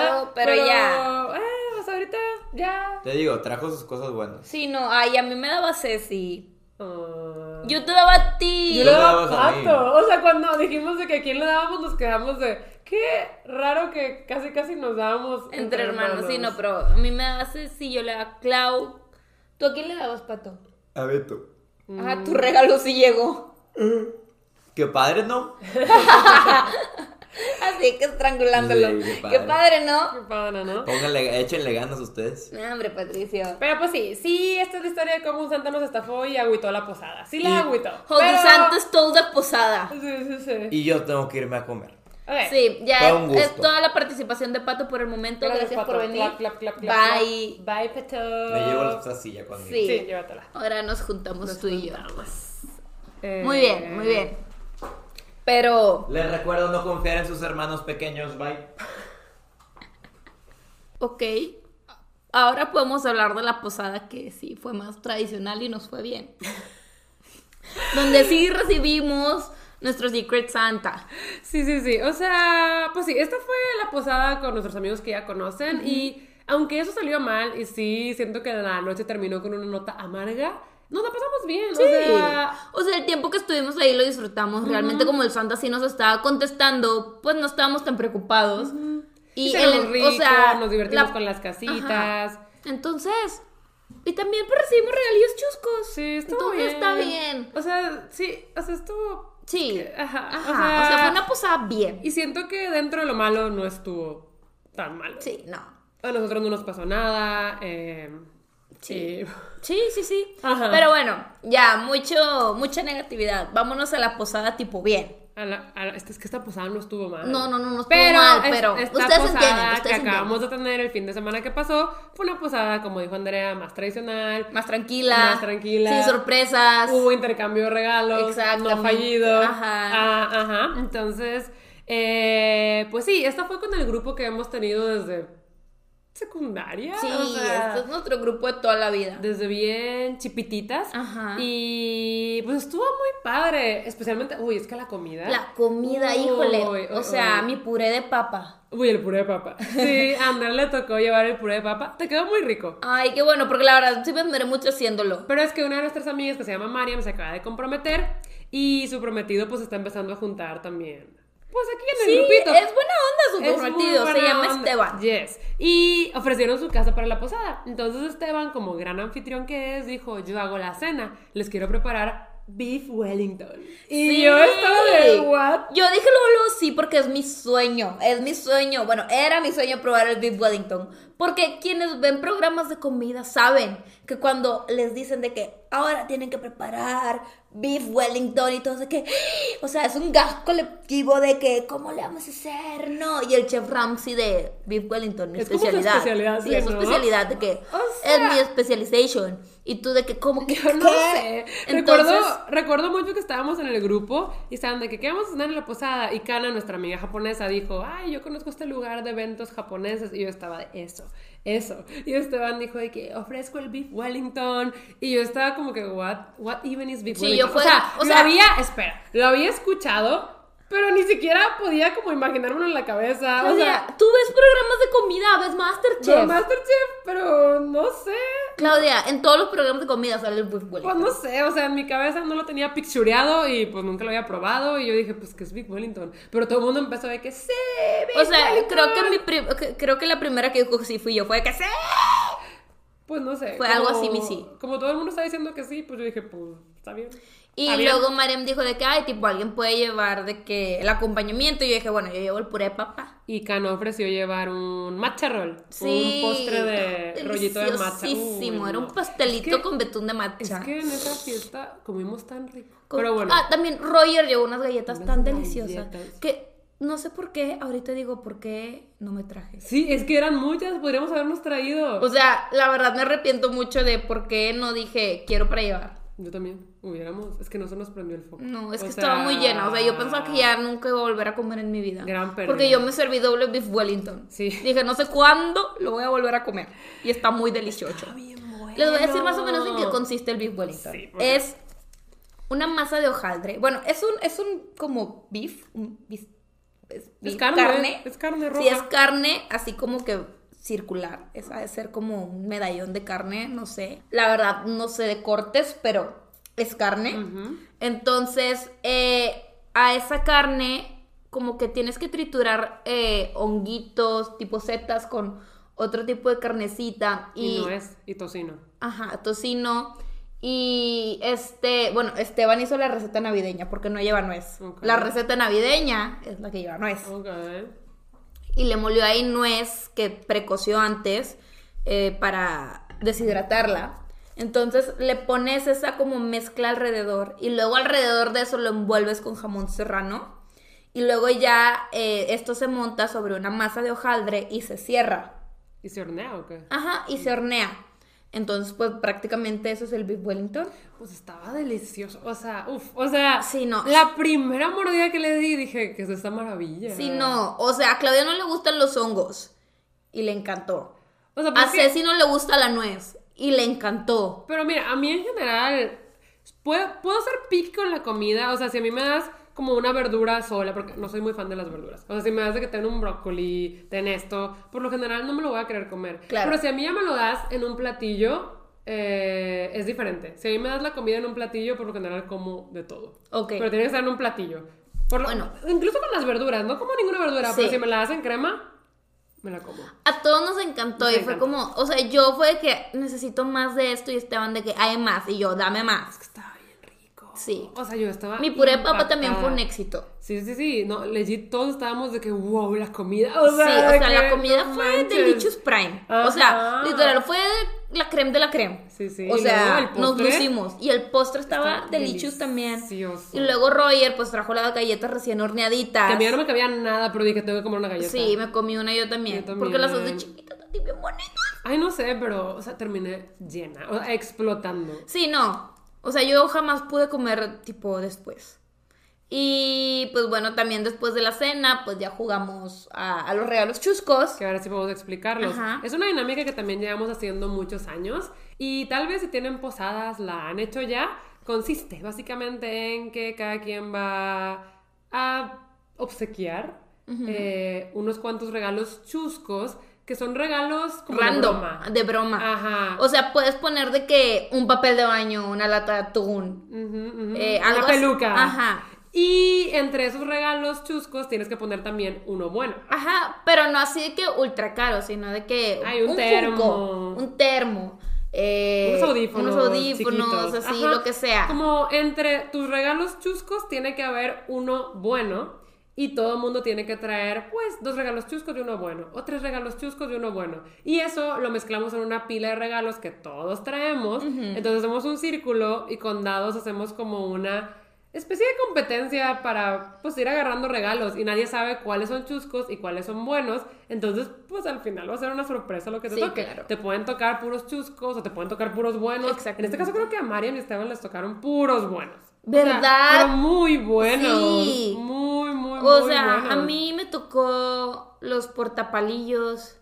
Enojado, pero ya. Eh, pues ahorita ya. Te digo, trajo sus cosas buenas. Sí, no, ay, a mí me daba Ceci. Ah. Yo te daba a ti. Yo le daba a. Pato. O sea, cuando dijimos de que a quién le dábamos, nos quedamos de. Qué raro que casi casi nos dábamos Entre hermanos, sí, no, pero a mí me daba Ceci, yo le daba a Clau. ¿Tú a quién le dabas, Pato? A Beto. Ah, tu regalo sí llegó. Qué padre, ¿no? Así que estrangulándolo. Sí, qué qué, padre. ¿no? Qué padre, ¿no? Pónganle, échenle ganas ustedes. No, hombre, Patricio. Pero pues sí, sí, esta es la historia de cómo un santa nos estafó y agüitó la posada. Sí la Y- agüitó. José pero- Santos toda posada. Sí, sí, sí. Y yo tengo que irme a comer. Sí, ya es gusto. toda la participación de Pato por el momento. Gracias, Pato. por venir. Clap, clap, clap, clap, Bye. clap. Bye, Pato. Me llevo esa silla conmigo. Sí. Sí, llévatela. Ahora nos juntamos tú y yo. Eh, Muy bien, muy bien. Pero, Les recuerdo no confiar en sus hermanos pequeños. Bye. ok. Ahora podemos hablar de la posada que sí fue más tradicional y nos fue bien. Donde sí recibimos nuestro Secret Santa. Sí, sí, sí. O sea, pues sí, esta fue la posada con nuestros amigos que ya conocen y aunque eso salió mal y sí, siento que la noche terminó con una nota amarga, nos la pasamos bien. Sí. O sea, O sea, el tiempo que estuvimos ahí lo disfrutamos. Realmente, como el Santa sí nos estaba contestando, pues no estábamos tan preocupados. y el- rico, o sea, nos divertimos la- con las casitas. Ajá. Entonces, y también pues, recibimos regalillos chuscos. Sí, estuvo Entonces bien. está bien. O sea, sí, o sea, estuvo... Sí. Ajá, Ajá. o O sea- sea, fue una posada bien. Y siento que dentro de lo malo no estuvo tan malo. Sí, no. A nosotros no nos pasó nada. eh, Sí. y- Sí, sí, sí. Ajá. Pero bueno, ya, mucho, mucha negatividad. Vámonos a la posada tipo bien. A la- a la- es que esta posada no estuvo mal. No, no, no, no estuvo Pero, mal, pero esta ustedes posada entienden, que ustedes acabamos entienden. de tener el fin de semana que pasó fue una posada, como dijo Andrea, más tradicional. Más tranquila. Más tranquila. Sin sorpresas. Hubo intercambio de regalos. Exactamente. No fallido. Ajá. Ah, ajá. Entonces, eh, pues sí, esta fue con el grupo que hemos tenido desde secundaria. Sí, o sea, este es nuestro grupo de toda la vida. desde bien chipititas. Ajá. Y pues estuvo muy padre. Especialmente, uy, es que la comida. La comida, Uy, híjole. uy, o sea, uy. mi puré de papa. Uy, el puré de papa. Sí, a Andrea le tocó llevar el puré de papa. Te quedó muy rico. Ay, qué bueno, porque la verdad sí me esmeré mucho haciéndolo. Pero es que una de nuestras amigas que se llama Mariam se acaba de comprometer y su prometido pues está empezando a juntar también. Pues aquí en el Sí, grupito. es buena onda su comprometido. Se llama onda. Esteban. Yes. Y ofrecieron su casa para la posada. Entonces Esteban, como gran anfitrión que es, dijo, yo hago la cena. Les quiero preparar beef Wellington. Y Sí. yo estaba de, what? Yo dije luego sí porque es mi sueño, es mi sueño. Bueno, era mi sueño probar el Beef Wellington. Porque quienes ven programas de comida saben que cuando les dicen de que ahora tienen que preparar Beef Wellington y todo, de que, o sea, es un gas colectivo de que, ¿cómo le vamos a hacer? No, y el chef Ramsay de Beef Wellington, mi Es como su especialidad. especialidad, sí, sí, es su ¿no? especialidad de que O es mi specialization. Y tú de que, ¿cómo que Yo no qué? sé. Entonces, recuerdo, recuerdo mucho que estábamos en el grupo y estaban de que qué vamos a cenar en la posada. Y Kana, nuestra amiga japonesa, dijo, ay, yo conozco este lugar de eventos japoneses. Y yo estaba de eso, eso. Y Esteban dijo de que ofrezco el beef Wellington. Y yo estaba como que, what, what even is beef Sí, Wellington? yo fue- o sea, o lo había, espera, lo había escuchado, pero ni siquiera podía como imaginármelo en la cabeza. o sea, tú ves programas de comida, ves Masterchef. no, Masterchef, pero no sé. Claudia, en todos los programas de comida sale el Pues Wellington. no sé, o sea, en mi cabeza no lo tenía pictureado y pues nunca lo había probado y yo dije, pues que es Big Wellington. Pero todo el mundo empezó de que sí, Big O sea, Wellington". creo que, mi prim- creo que la primera que dijo que sí fui yo. Fue que sí. Pues no sé. Fue algo así, mi sí. Como todo el mundo está diciendo que sí, pues yo dije, pues está bien. Y Había- luego Mariam dijo de que, ay, tipo, alguien puede llevar de que el acompañamiento. Y yo dije, bueno, yo llevo el puré de papa. Y Cano ofreció llevar un matcha roll. Sí. Un postre de rollito de matcha. Uy, Era un no. pastelito Es que- con betún de Es matcha. que en esa fiesta comimos tan rico. Pero bueno. Ah, también Roger llevó unas galletas Unas tan deliciosas. galletas. Que no sé por qué, ahorita digo por qué no me traje. Sí, es que eran muchas, podríamos habernos traído. O sea, la verdad me arrepiento mucho de por qué no dije quiero para llevar. Yo también. Hubiéramos. Es que no se nos prendió el foco. No, es O que sea, estaba muy llena. O sea, yo pensaba que ya nunca iba a volver a comer en mi vida. Gran pérdida. Porque yo me serví doble beef Wellington. Sí. Dije, no sé cuándo lo voy a volver a comer. Y está muy delicioso. Les voy a decir más o menos en qué consiste el beef Wellington. Sí, porque- es una masa de hojaldre. Bueno, es un, es un como beef. Un beef es, Es beef, carne. Es carne roja. Sí, es carne así como que circular. Es ha de ser como un medallón de carne, no sé. La verdad, no sé de cortes, pero es carne. Entonces, eh, a esa carne, como que tienes que triturar eh, honguitos, tipo setas con otro tipo de carnecita. Y, Y, no es. Y tocino. Ajá, tocino. Y este, bueno, Esteban hizo la receta navideña porque no lleva nuez. La receta navideña es la que lleva nuez. Y le molió ahí nuez que precoció antes eh, para deshidratarla. Entonces le pones esa como mezcla alrededor y luego alrededor de eso lo envuelves con jamón serrano y luego ya eh, esto se monta sobre una masa de hojaldre y se cierra. ¿Y se hornea o qué? Ajá, y se hornea. Entonces pues prácticamente eso es el beef Wellington. Pues estaba delicioso. O sea, uff. O sea, Sí, no. la primera mordida que le di dije que es esta maravilla. Sí, no, o sea, a Claudia no le gustan los hongos y le encantó. O sea, A Ceci no le gusta la nuez y le encantó. Pero mira, a mí en general, puedo, puedo ser picky con la comida. O sea, si a mí me das como una verdura sola, porque no soy muy fan de las verduras. O sea, si me das de que ten un brócoli, ten esto, por lo general no me lo voy a querer comer. Claro. Pero si a mí ya me lo das en un platillo, eh, es diferente. Si a mí me das la comida en un platillo, por lo general como de todo. Ok. Pero tiene que estar en un platillo. Por lo- Bueno. Incluso con las verduras, no como ninguna verdura, Sí. pero si me la das en crema, me la como. A todos nos encantó Nos y fue encantó. como, o sea, yo fue de que necesito más de esto y Esteban de que hay más y yo, dame más. Estaba bien rico. Sí. O sea, yo estaba. Mi puré de papa también fue un éxito. Sí, sí, sí. No, legit, todos estábamos de que, wow, la comida. sí, o sea, la comida no fue manches. Delicious Prime. O sea, Ajá. literal, fue la creme de la creme. Sí, sí. O sea, luego nos lucimos. Y el postre estaba está Delicious también. delicioso. Y luego Roger, pues trajo las galletas recién horneaditas. Que a mí no me cabía nada, pero dije, tengo que comer una galleta. Sí, me comí una yo también. Yo también. Porque las dos de chiquitas bien bonitas. Ay, no sé, pero, o sea, terminé llena, o sea, explotando. Sí, no. O sea, yo jamás pude comer tipo después. Y pues bueno, también después de la cena, pues ya jugamos a, a los regalos chuscos. Que ahora sí podemos explicarlos. Ajá. Es una dinámica que también llevamos haciendo muchos años y tal vez si tienen posadas la han hecho ya. Consiste básicamente en que cada quien va a obsequiar eh, unos cuantos regalos chuscos que son regalos como de Random, broma. de broma. Ajá. O sea, puedes poner de que un papel de baño, una lata de atún, eh, Una algo así. peluca. Ajá. Y entre esos regalos chuscos tienes que poner también uno bueno. Ajá, pero no así de que ultra caro, sino de que Ay, un Funko, termo. un termo, eh, unos audífonos. unos audífonos, así, Ajá. lo que sea. Como entre tus regalos chuscos tiene que haber uno bueno. Y todo el mundo tiene que traer, pues, dos regalos chuscos y uno bueno. O tres regalos chuscos y uno bueno. Y eso lo mezclamos en una pila de regalos que todos traemos. Entonces hacemos un círculo y con dados hacemos como una especie de competencia para, pues, ir agarrando regalos. Y nadie sabe cuáles son chuscos y cuáles son buenos. Entonces, pues, al final va a ser una sorpresa lo que te Sí, toque. claro. Te pueden tocar puros chuscos o te pueden tocar puros buenos. En este caso creo que a Mariam y Esteban les tocaron puros buenos. O sea, ¿Verdad? pero muy buenos. Sí. Muy, muy, O muy sea, buenos. a mí me tocó los portapalillos,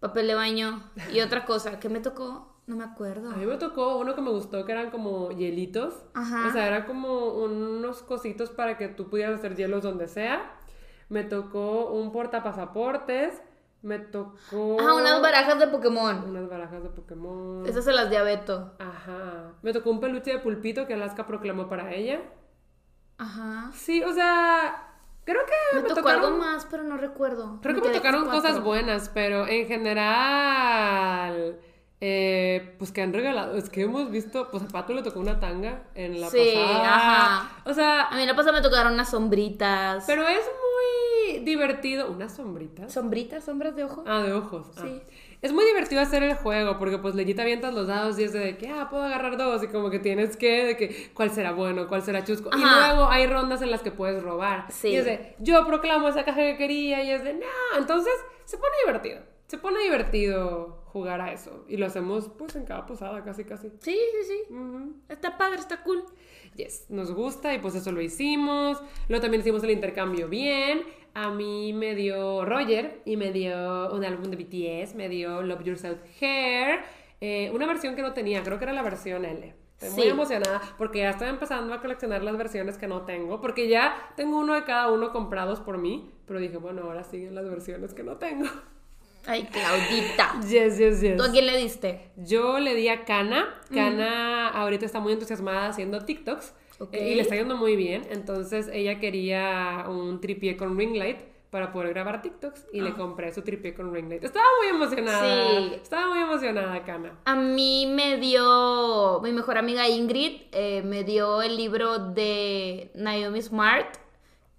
papel de baño y otra cosa. ¿Qué me tocó? No me acuerdo. A mí me tocó uno que me gustó que eran como hielitos. Ajá. O sea, era como unos cositos para que tú pudieras hacer hielos donde sea. Me tocó un portapasaportes. Me tocó. Ah, unas barajas de Pokémon. Unas barajas de Pokémon. Esas se las di a Beto. Ajá. Me tocó un peluche de pulpito que Alaska proclamó para ella. Ajá. Sí, o sea, creo que Me, me, tocó tocaron, algo más, pero no recuerdo. Creo que me tocaron cuatro. cosas buenas, pero en general, eh, pues que han regalado, es que hemos visto, pues a Pato le tocó una tanga en la Sí, pasada. ajá. O sea, A mí la pasada me tocaron unas sombritas. pero es muy divertido. ¿Unas sombritas? ¿Sombritas? ¿Sombras de ojo? Ah, de ojos. ah. Sí. Es muy divertido hacer el juego porque pues leyita avientas los dados y es de que, ah, puedo agarrar dos y como que tienes que, de que, cuál será bueno, cuál será chusco. Y Ajá. luego hay rondas en las que puedes robar. Sí. Y es de, yo proclamo esa caja que quería y es de, no, entonces se pone divertido. Se pone divertido jugar a eso. Y lo hacemos pues en cada posada, casi, casi. Sí, sí, sí. Ujú. Está padre, está cool. Yes, nos gusta y pues eso lo hicimos. Luego también hicimos el intercambio bien. A mí me dio Roger y me dio un álbum de BTS, me dio Love Yourself Hair, eh, una versión que no tenía, creo que era la versión L. Estoy muy emocionada porque ya estoy empezando a coleccionar las versiones que no tengo, porque ya tengo uno de cada uno comprados por mí, pero dije, bueno, ahora siguen las versiones que no tengo. Ay, Claudita. Yes, yes, yes. ¿Tú a quién le diste? Yo le di a Kana. Kana ahorita está muy entusiasmada haciendo TikToks. Eh, y le está yendo muy bien. Entonces ella quería un tripié con ring light para poder grabar TikToks. Y le compré su tripié con ring light. Estaba muy emocionada. Sí. Estaba muy emocionada, Kana. A mí me dio, mi mejor amiga Ingrid, eh, me dio el libro de Naomi Smart,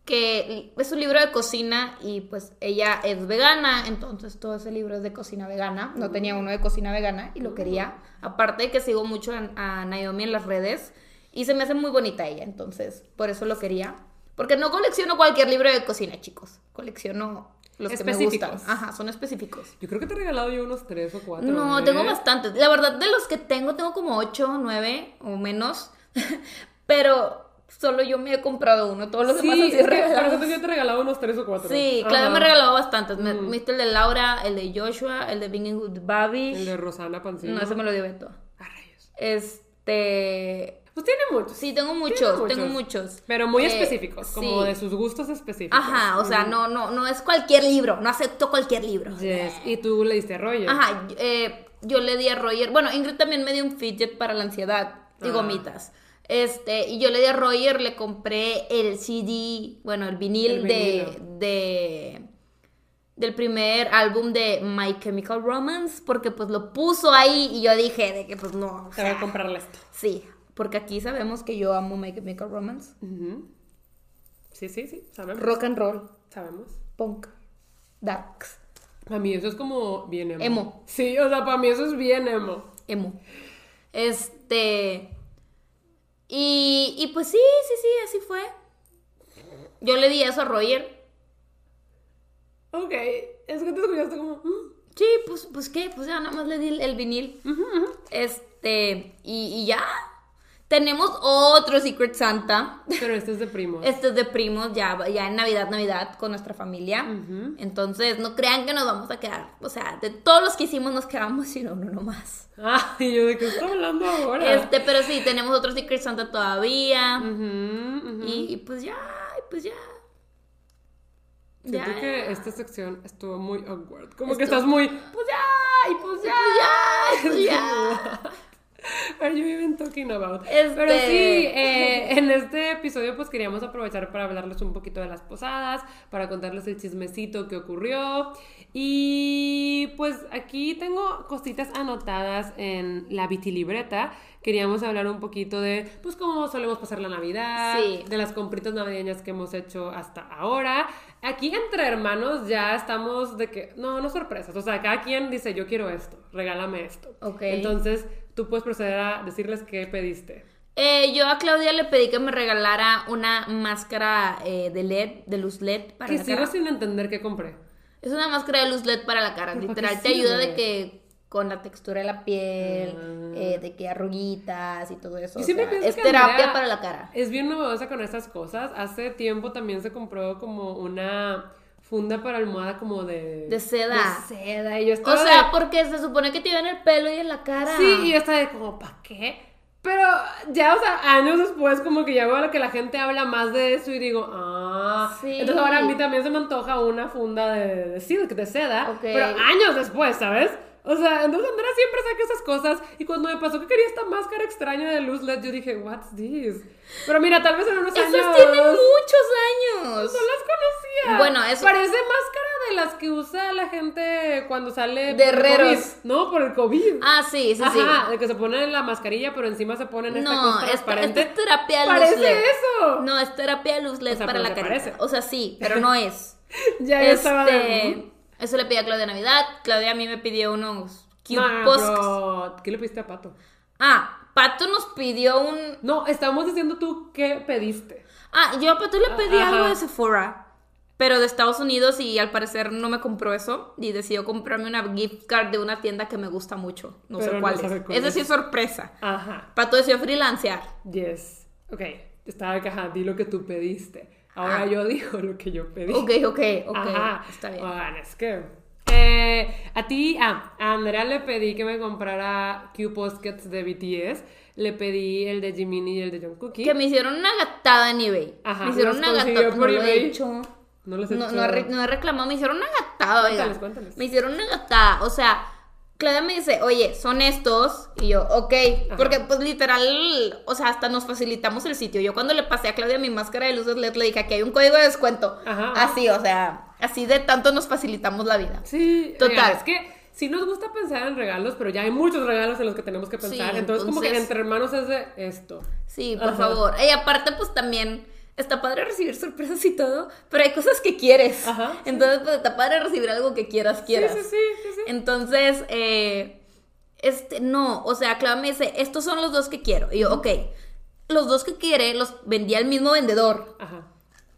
que es un libro de cocina y pues ella es vegana, entonces todo ese libro es de cocina vegana. No tenía uno de cocina vegana y lo quería. Aparte de que sigo mucho a, a Naomi en las redes y se me hace muy bonita ella, entonces por eso lo quería. Porque no colecciono cualquier libro de cocina, chicos. Colecciono los que me gustan. Ajá, son específicos. Yo creo que te he regalado yo unos tres o cuatro. No, ¿eh? tengo bastantes. La verdad, de los que tengo, tengo como 8, 9 o menos. Pero solo yo me he comprado uno. Todos los Sí, demás han sido regalados. yo te he regalado unos tres o cuatro. Sí, Ajá. Claudia me ha regalado bastantes. Me, Mm. me diste el de Laura, el de Joshua, el de Binging with Babish. El de Rosana Pancino. No, ese me lo dio Beto. Ah, rayos. Este. Pues tiene muchos. Sí, tengo muchos, tengo muchos. Pero muy Eh, específicos, como sí. de sus gustos específicos. Ajá, o sea, no, no, no es cualquier libro. No acepto cualquier libro. Yes. Y tú le diste a Roger. Ajá, eh, yo le di a Roger, bueno, Ingrid también me dio un fidget para la ansiedad y Ah. gomitas. Este, y yo le di a Roger, le compré el CD, bueno, el vinil, El de, de del primer álbum de My Chemical Romance, porque pues lo puso ahí y yo dije de que pues no, Te voy a comprarle esto. sí, porque aquí sabemos que yo amo My Chemical Romance, Ujú. Sí, sí, sí, sabemos. rock and roll, Sabemos. punk, darks, Para mí eso es como bien emo. Emo. Sí, o sea, para mí eso es bien emo. emo. Este. Y, y pues sí, sí, sí, así fue. Yo le di eso a Roger. Ok, es que te escuchaste como... mm. Sí, pues, pues qué, pues ya nada más le di el, el vinil. Este, y, y ya. Tenemos otro Secret Santa. Pero este es de primo. Este es de primos, ya, ya en Navidad, Navidad, con nuestra familia. Entonces, no crean que nos vamos a quedar. O sea, de todos los que hicimos nos quedamos sin uno nomás. Ah, y yo de qué estoy hablando ahora. Este, pero sí, tenemos otro Secret Santa todavía. Ujú. Y, y pues ya, y pues ya. Siento Ya. que esta sección estuvo muy awkward. Como que estás muy... Pues ya, y pues ya. Ya, pues ya. Are you even talking about? Este- Pero sí, eh, en este episodio pues queríamos aprovechar para hablarles un poquito de las posadas, para contarles el chismecito que ocurrió. Y pues aquí tengo cositas anotadas en la vitilibreta. Queríamos hablar un poquito de pues cómo solemos pasar la Navidad, Sí. de las compritas navideñas que hemos hecho hasta ahora. Aquí entre hermanos ya estamos de que, no, no sorpresas, o sea, cada quien dice, yo quiero esto, regálame esto. Ok. Entonces, tú puedes proceder a decirles qué pediste. Eh, yo a Claudia le pedí que me regalara una máscara eh, de LED, de luz LED para Que la sigo cara. sin entender qué compré. Es una máscara de luz LED para la cara. ¿Pero para Literal, te ayuda de que con la textura de la piel, Ah. eh, de que arruguitas y todo eso. Yo o siempre sea, pienso es que terapia Andrea para la cara. Es bien novedosa con estas cosas. Hace tiempo también se compró como una funda para almohada como de... De seda. De seda. Y yo O estaba sea, de- porque se supone que te iba en el pelo y en la cara. Sí, y yo estaba de como, ¿para qué? Pero ya, o sea, años después como que ya veo la que la gente habla más de eso y digo, ah. Sí. Entonces ahora a mí también se me antoja una funda de, de de seda. Ok. Pero años después, ¿sabes? O sea, entonces Andrea siempre saca esas cosas y cuando me pasó que quería esta máscara extraña de luz LED, yo dije, what's this? Pero mira, tal vez en unos Esos años... tienen muchos años. No las conocía. Bueno, eso- Parece máscara de las que usa la gente cuando sale De herreros. COVID. No, por el COVID. Ah, sí, sí, sí. Ajá, de que se ponen la mascarilla, pero encima se ponen esta No, cosa transparente. esta es terapia Parece luz LED. eso. No, es terapia luz LED O sea, para la parece. O sea, sí, pero no es. Ya, ya estaba de- este, eso le pedí a Claudia Navidad. Claudia a mí me pidió unos cute posks. pero ¿qué le pediste a Pato? Ah, Pato nos pidió un. No, estábamos diciendo tú qué pediste. Ah, yo a Pato le pedí Ajá. algo de Sephora. Pero de Estados Unidos y al parecer no me compró eso. Y decidió comprarme una gift card de una tienda que me gusta mucho. No Pero sé cuál es. cuál es. es sorpresa. Ajá. Pato decidió freelancear. Yes. Ok. Estaba caja, di lo que tú pediste. Ahora Ah. yo digo lo que yo pedí. Ok, ok, ok. Ajá. Está bien. Bueno, es que. eh, a ti, ah, a Andrea le pedí que me comprara Q Poskets de BTS. Le pedí el de Jiminy y el de Jungkook. Que me hicieron una gatada en eBay. Ajá, me hicieron los una gatada. por no lo he eBay. hecho. No les he No, hecho- no, no he reclamado, me hicieron una gatada. Cuéntales, cuéntales. Me hicieron una gatada. O sea, Claudia me dice, oye, son estos. Y yo, ok. Ajá. Porque, pues, literal, o sea, hasta nos facilitamos el sitio. Yo cuando le pasé a Claudia mi máscara de luces LED, le dije, aquí hay un código de descuento. Ajá. Así, o sea, así de tanto nos facilitamos la vida. Sí, Total. es que sí nos gusta pensar en regalos, pero ya hay muchos regalos en los que tenemos que pensar. Sí, entonces, como que entre hermanos es de esto. Sí, por Ajá. favor. Y aparte, pues también está padre recibir sorpresas y todo, pero hay cosas que quieres. Ajá, sí. Entonces, pues está padre recibir algo que quieras, quieras. Sí, sí, sí, sí, sí. Entonces, eh, este, no, o sea, Clara me dice, estos son los dos que quiero. Y yo, ok, los dos que quiere los vendía el mismo vendedor. Ajá.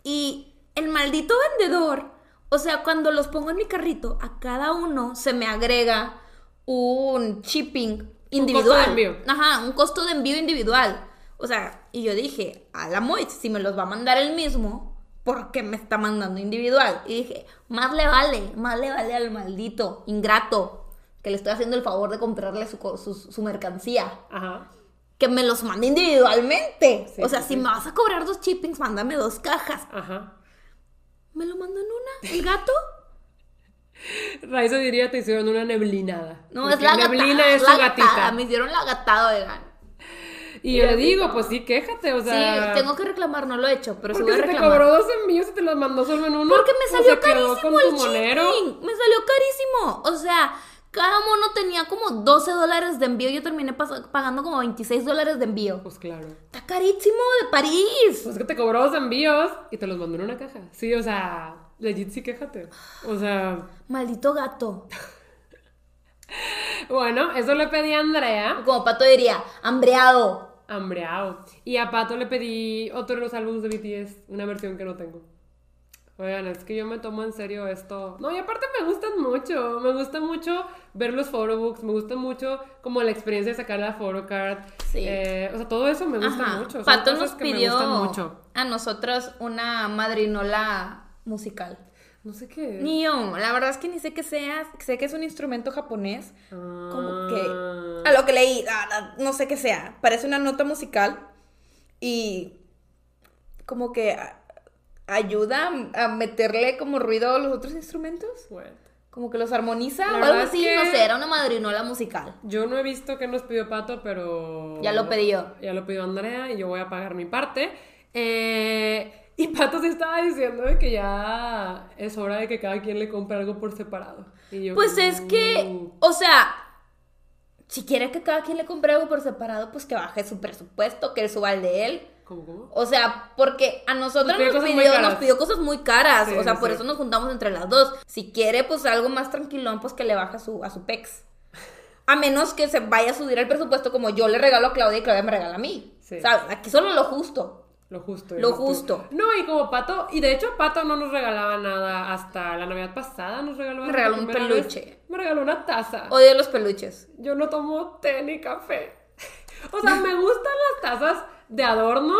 Y el maldito vendedor, o sea, cuando los pongo en mi carrito, a cada uno se me agrega un shipping individual. costo de envío. Ajá, un costo de envío individual. O sea, y yo dije, a la Moit, si me los va a mandar el mismo, ¿por qué me está mandando individual? Y dije, más le vale, más le vale al maldito ingrato que le estoy haciendo el favor de comprarle su, co- su, su mercancía. Ajá. Que me los mande individualmente. Sí, o sea, sí, si sí. me vas a cobrar dos shippings, mándame dos cajas. Ajá. ¿Me lo mandan una? ¿El gato? Raiza diría te hicieron una neblinada. No, es la Neblina gatada. es es su gatita. Me hicieron la gatada, oigan. Y yo le digo, pues sí, quéjate, o sea. sí, tengo que reclamar, no lo he hecho, pero Porque voy a se te reclamar. cobró dos envíos y te los mandó solo en uno. Porque me salió se carísimo el shipping. Me salió carísimo. O sea, cada mono tenía como 12 dólares de envío. Yo terminé pagando como 26 dólares de envío. Pues claro. Está carísimo de París. Pues que te cobró dos envíos y te los mandó en una caja. Sí, o sea, legit sí quéjate. O sea, Maldito gato. bueno, eso le pedí a Andrea. Como Pato diría, hambreado. Hambreado. Y a Pato le pedí otro de los álbumes de BTS, una versión que no tengo. Oigan, es que yo me tomo en serio esto. No, y aparte me gustan mucho. Me gusta mucho ver los photobooks. Me gusta mucho como la experiencia de sacar la photocard. Sí. Eh, o sea, todo eso me gusta Ajá. mucho. Son Pato cosas nos que me pidió gustan mucho. a nosotros una madrinola musical. No sé qué es. La verdad es que ni sé qué sea, sé que es un instrumento japonés, como que Ah. a lo que leí, ah, no sé qué sea, parece una nota musical y como que ayuda a meterle como ruido a los otros instrumentos, What? como que los armoniza La o algo así, no sé, era una madrinola musical. Yo no he visto que nos pidió Pato, pero... Ya lo pedí yo. Ya lo pidió Andrea y yo voy a pagar mi parte. Eh, y Pato se estaba diciendo de que ya es hora de que cada quien le compre algo por separado. Y yo, Pues es que, "Mm". o sea, si quiere que cada quien le compre algo por separado, pues que baje su presupuesto, que él suba el de él. ¿Cómo, cómo? O sea, porque a nosotros Nos pidió nos cosas pidió, muy caras. nos pidió cosas muy caras. Sí, o sea, sí, por sí. eso nos juntamos entre las dos. Si quiere, pues algo más tranquilón, pues que le baja su, a su pex. A menos que se vaya a subir el presupuesto como yo le regalo a Claudia y Claudia me regala a mí. Sí. ¿Sabes? Aquí solo lo justo. Lo justo. Lo tú. justo. No, y como Pato, y de hecho Pato no nos regalaba nada hasta la Navidad pasada, nos regaló Me regaló un peluche. vez. Me regaló una taza. Odio los peluches. Yo no tomo té ni café. O sea, me gustan las tazas de adorno,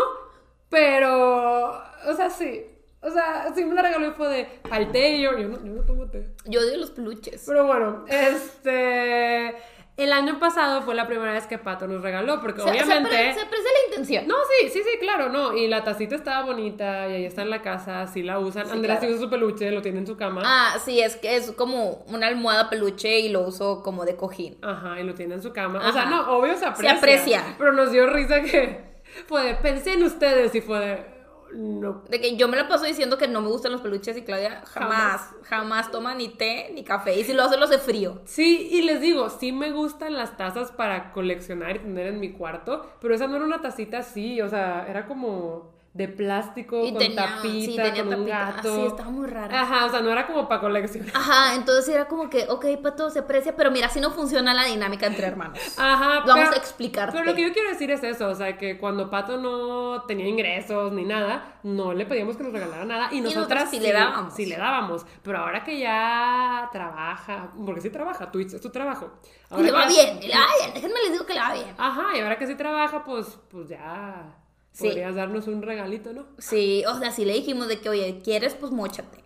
pero, o sea, sí. O sea, sí me la regaló y fue de al té y yo, yo no, yo no tomo té. Yo odio los peluches. Pero bueno, este... El año pasado fue la primera vez que Pato nos regaló, porque Se- se obviamente... pre- se aprecia la intención. No, sí, sí, sí, claro, no. Y la tacita estaba bonita y ahí está en la casa, sí la usan. Sí, Andrés claro. su peluche, lo tiene en su cama. Ah, sí, es que es como una almohada peluche y lo uso como de cojín. Ajá, y lo tiene en su cama. O sea, no, obvio se aprecia. aprecia. Pero nos dio risa que fue de, pensé en ustedes y fue de, no. De que yo me la paso diciendo que no me gustan los peluches y Claudia jamás, jamás, toma ni té ni café. Y si lo hace, lo hace frío. Sí, y les digo, sí me gustan las tazas para coleccionar y tener en mi cuarto, pero esa no era una tacita así, o sea, era como de plástico, Y con tenía, tapita, sí, tenía con un gato. Sí, estaba muy rara. Ajá, o sea, no era como para coleccionar. Ajá, entonces era como que, ok, Pato, se aprecia, pero mira, así no funciona la dinámica entre hermanos. Ajá, Vamos pero- a explicarte. Pero lo que yo quiero decir es eso, o sea, que cuando Pato no tenía ingresos ni nada, no le pedíamos que nos regalara nada y nosotras nosotras sí le dábamos. Sí le dábamos, pero ahora que ya trabaja, porque sí trabaja, Twitch es tu trabajo. Y Ahora le va bien, y le va bien, déjenme les digo que le va bien. Ajá, y ahora que sí trabaja, pues, pues ya Sí. podrías darnos un regalito, ¿no? Sí, o sea, sí le dijimos de que, oye, ¿quieres? Pues mochate.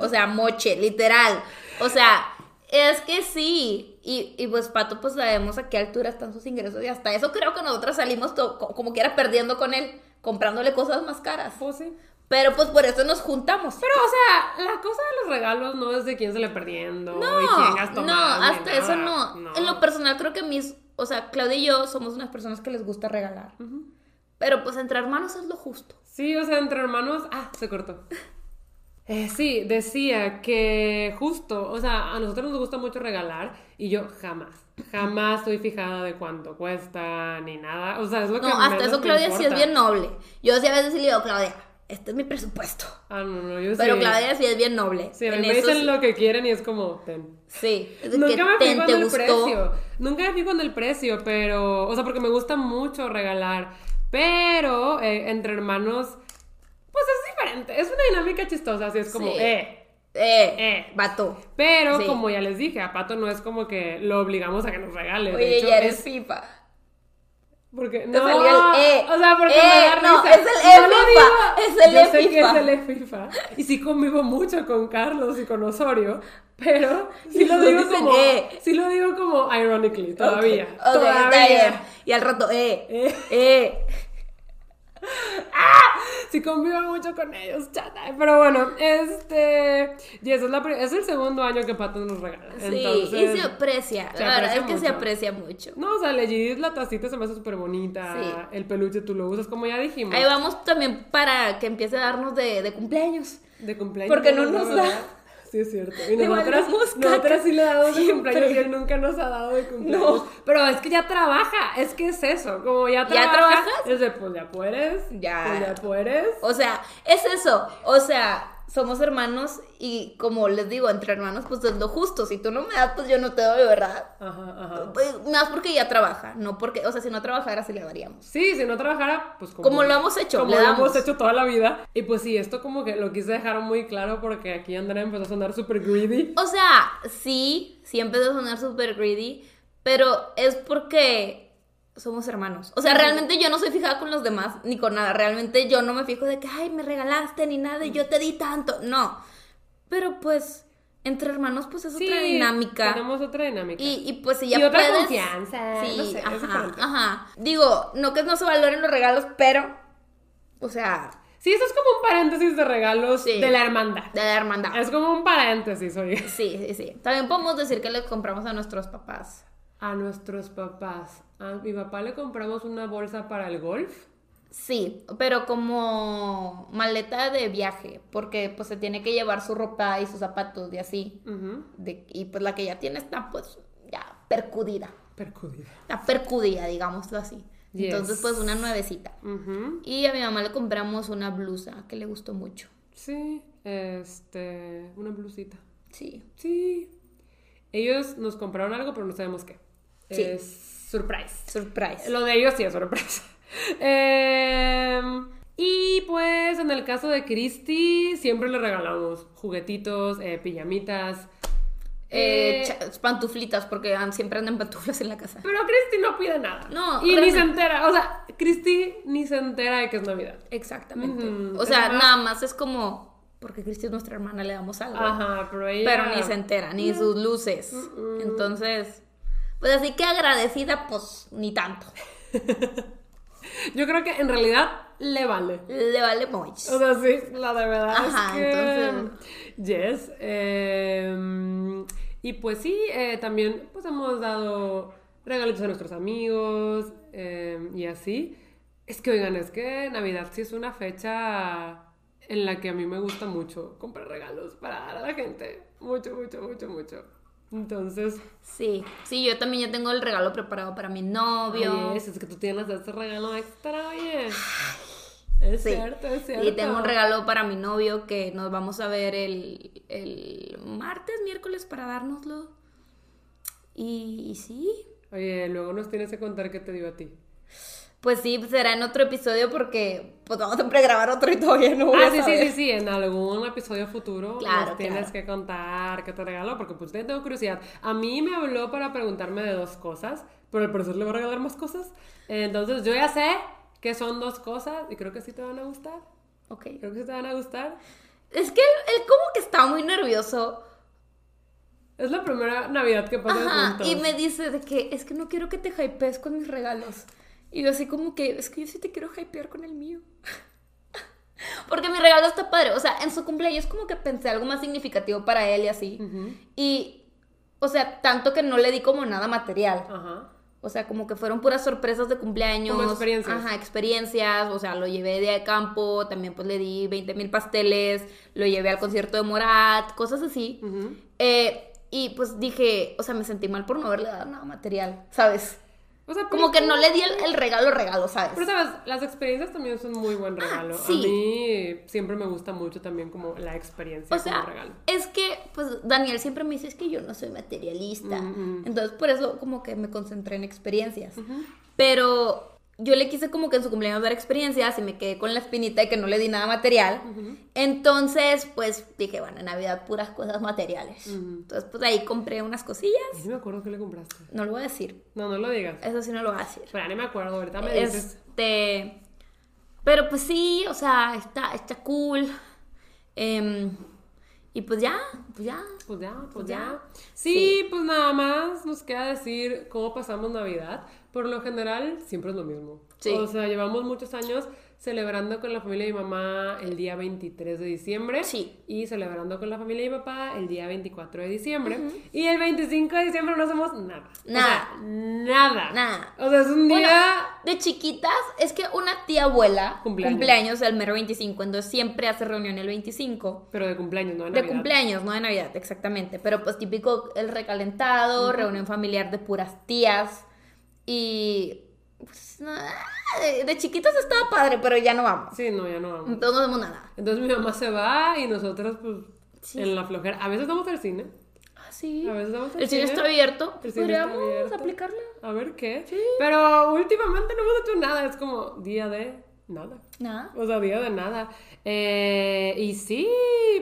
O sea, moche, literal. O sea, es que sí. Y, y pues, Pato, pues sabemos a qué altura están sus ingresos. Y hasta eso creo que nosotras salimos como que era perdiendo con él, comprándole cosas más caras. Pues sí. Pero pues por eso nos juntamos. Pero, o sea, la cosa de los regalos no es de quién se le perdiendo y quién No, gastó no, más, hasta eso no. En lo personal creo que mis, o sea, Claudia y yo somos unas personas que les gusta regalar. Pero pues entre hermanos es lo justo. Sí, o sea, entre hermanos. Ah, se cortó. Eh, sí, decía que justo, o sea, a nosotros nos gusta mucho regalar y yo jamás, jamás estoy fijada de cuánto cuesta ni nada. O sea, es lo que No, hasta menos eso me Claudia sí es bien noble. Yo sí a veces sí le digo, Claudia, este es mi presupuesto. Ah, no, no, yo Pero sí. Claudia sí es bien noble. Sí, a mí En me dicen sí. lo que quieren y es como, ten. Sí, es Nunca que me ten, fijo en el gustó. precio. Nunca me fijo en el precio, pero. O sea, porque me gusta mucho regalar. Pero eh, entre hermanos, pues es diferente. Es una dinámica chistosa. Así es como, Sí. eh. Eh, Eh. vato. Pero Sí. como ya les dije, a Pato no es como que lo obligamos a que nos regale. de Oye, hecho, ya eres es FIFA. Porque no, salió el E. o sea, porque E, me da no, risa. es el E No lo FIFA, digo. es el Yo E sé que es el E FIFA. Y sí convivo mucho con Carlos y con Osorio, pero sí lo No digo como E. sí lo digo como ironically todavía. Todavía. Y al rato, eh, Eh. eh. Sí convivo mucho con ellos, chata. Pero bueno, este y eso es, la, es el segundo año que Pato nos regala. Sí, Entonces, y se aprecia. se la verdad es que se aprecia mucho. No, o sea, legit la tacita se me hace súper bonita. Sí. El peluche tú lo usas, como ya dijimos. Ahí vamos también para que empiece a darnos de, de cumpleaños. De cumpleaños. Porque no nos da. Sí, es cierto. Y nosotras, nosotras sí le damos de cumpleaños y él nunca nos ha dado de cumpleaños. No. Pero es que ya trabaja. Es que es eso. Como ya ¿Ya trabaja. trabajas? Es de, pues ya puedes. Ya. Pues ya puedes. O sea, es eso. O sea, somos hermanos y como les digo, entre hermanos, pues es lo justo. Si tú no me das, pues yo no te doy, ¿verdad? Ajá, ajá. Pues, Más porque ya trabaja, no porque, o sea, si no trabajara, sí le daríamos. Sí, si no trabajara, pues como, Como lo hemos hecho, Como le lo hemos hecho toda la vida. Y pues sí, esto como que lo quise dejar muy claro porque aquí Andrea empezó a sonar súper greedy. O sea, sí, sí empezó a sonar súper greedy, pero es porque somos hermanos. O sea, realmente yo no soy fijada con los demás ni con nada. Realmente yo no me fijo de que, ay, me regalaste ni nada y yo te di tanto. No. Pero pues, entre hermanos, pues es Sí, otra dinámica. Tenemos otra dinámica. Y, y pues si ya Y otra puedes... confianza, Sí, no sé, es ajá, ajá. Digo, no que no se valoren los regalos, pero... O sea, Sí, eso es como un paréntesis de regalos Sí. de la hermandad. de la hermandad. Es como un paréntesis, oye. Sí, sí, sí. También podemos decir que le compramos a nuestros papás. A nuestros papás. A mi papá le compramos una bolsa para el golf. Sí, pero como maleta de viaje, porque pues se tiene que llevar su ropa y sus zapatos y así. De- y pues la que ya tiene está pues ya percudida. Percudida. Está percudida, digámoslo así. Yes. Entonces pues una nuevecita. Ujú. Y a mi mamá le compramos una blusa que le gustó mucho. Sí, este. Una blusita. Sí. Sí. Ellos nos compraron algo, pero no sabemos qué. Sí. Es surprise. Surprise. Lo de ellos sí es sorpresa. Em, y pues en el caso de Christy, siempre le regalamos juguetitos, eh, pijamitas. Eh, Eh, pantuflitas, porque siempre andan pantuflas en la casa. pero Christy no pide nada. No, Y ni se entera. O sea, Christy ni se entera de que es Navidad. Exactamente. O sea, nada más es como, porque Cristi es nuestra hermana, le damos algo. Ajá, pero ella. Pero ni se entera, ni sus luces. Entonces, pues así que agradecida, pues ni tanto. Yo creo que en realidad le vale. Le vale mucho. O sea, sí, la de verdad Ajá, es que... entonces- Yes. em, y pues sí, eh, también pues hemos dado regalitos a nuestros amigos em, y así. Es que, oigan, es que Navidad sí es una fecha en la que a mí me gusta mucho comprar regalos para dar a la gente. Mucho, mucho, mucho, mucho. Entonces, Sí, sí, yo también ya tengo el regalo preparado para mi novio. ay, es, es que tú tienes ese regalo extra, oye. Es Sí. cierto, es cierto. Y tengo un regalo para mi novio que nos vamos a ver el, el martes, miércoles para dárnoslo. Y, y sí, Oye, luego nos tienes que contar qué te dio a ti. Pues sí, será en otro episodio porque pues vamos a pregrabar otro y todavía no voy Ah, a sí, sí, saber. sí, sí, en algún episodio futuro Claro, nos tienes claro. que contar qué te regaló, porque pues te- tengo curiosidad. A mí me habló para preguntarme de dos cosas, pero al parecer le va a regalar más cosas. Entonces yo ya sé que son dos cosas y creo que sí te van a gustar. Ok. Creo que sí te van a gustar. Es que él, él como que estaba muy nervioso. Es la primera Navidad que pasa juntos. y me dice de que es que no quiero que te hypees con mis regalos. Y yo así como que, es que yo sí te quiero hypear con el mío. Porque mi regalo está padre. O sea, en su cumpleaños como que pensé algo más significativo para él y así. Ujú. Y, o sea, tanto que no le di como nada material. Ajá. O sea, como que fueron puras sorpresas de cumpleaños. Como experiencias. Ajá, experiencias. O sea, lo llevé de campo, también pues le di 20 mil pasteles, lo llevé al concierto de Morat, cosas así. Eh, y pues dije, o sea, me sentí mal por no haberle dado nada material, ¿sabes? O sea, Como que no le di el, el regalo regalo, ¿sabes? Pero sabes, las experiencias también son muy buen regalo. Ah, sí. A mí siempre me gusta mucho también como la experiencia O como sea, regalo. es que, pues, Daniel siempre me dice, es que yo no soy materialista. Mm, mm. Entonces, por eso como que me concentré en experiencias. Pero yo le quise como que en su cumpleaños dar experiencias y me quedé con la espinita de que no le di nada material. Entonces, pues, dije, bueno, en Navidad puras cosas materiales. Entonces, pues, ahí compré unas cosillas. No me acuerdo qué le compraste. No lo voy a decir. No, no lo digas. Eso sí no lo voy a decir. Pero ni me acuerdo, ahorita me dices. Este. Pero pues sí, o sea, está, está cool. Em, y pues ya, pues ya. Pues ya, pues Pues ya. ya. Sí, pues nada más nos queda decir cómo pasamos Navidad. Por lo general, siempre es lo mismo. Sí. O sea, llevamos muchos años celebrando con la familia de mi mamá el día 23 de diciembre. Sí. Y celebrando con la familia de mi papá el día 24 de diciembre. Y el 25 de diciembre no hacemos nada. O Nada. sea, nada. Nada. O sea, es un Bueno, día... de chiquitas, es que una tía abuela Cumpleaños. cumpleaños, el mero 25, entonces siempre hace reunión el 25. Pero de cumpleaños, no de De Navidad. cumpleaños, no de Navidad, exactamente. Pero pues típico el recalentado, reunión familiar de puras tías. Y. Pues, de, chiquitas estaba padre, pero ya no vamos. Sí, no, ya no vamos. Entonces no hacemos nada. Entonces mi mamá se va y nosotros, pues, Sí. en la flojera. A veces vamos al cine. Ah, sí. A veces vamos al El cine está abierto. El cine está Podríamos abierto. aplicarla. A ver qué. Pero últimamente no hemos hecho nada. Es como día de nada. Nada. O sea, día de nada. Eh, y sí,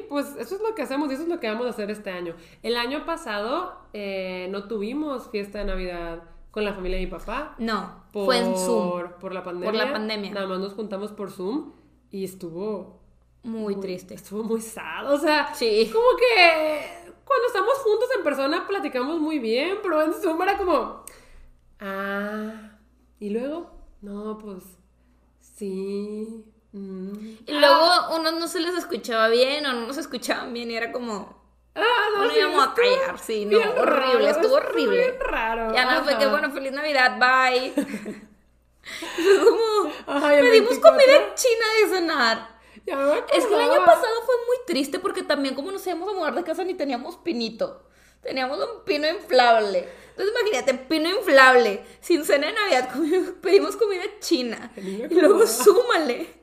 pues eso es lo que hacemos y eso es lo que vamos a hacer este año. El año pasado eh, no tuvimos fiesta de Navidad con la familia de mi papá. No, Por, fue en Zoom. Por la pandemia. Por la pandemia. Nada más nos juntamos por Zoom y estuvo Muy triste. Estuvo muy sad, o sea, Sí. como que cuando estamos juntos en persona platicamos muy bien, pero en Zoom era como, ah, y luego, no, pues, sí, mm, Y luego unos no se les escuchaba bien o no nos escuchaban bien y era como... ah, no, Bueno, sí, íbamos a callar, sí, no, horrible, raro, estuvo horrible. bien raro. Ya no fue que bueno, feliz Navidad, bye. Como... Pedimos 24, comida china de cenar. ya me Es que el año pasado fue muy triste porque también como nos íbamos a mudar de casa ni teníamos pinito. Teníamos un pino inflable. Entonces imagínate, pino inflable, sin cena de Navidad, comimos- pedimos comida china. Y luego súmale.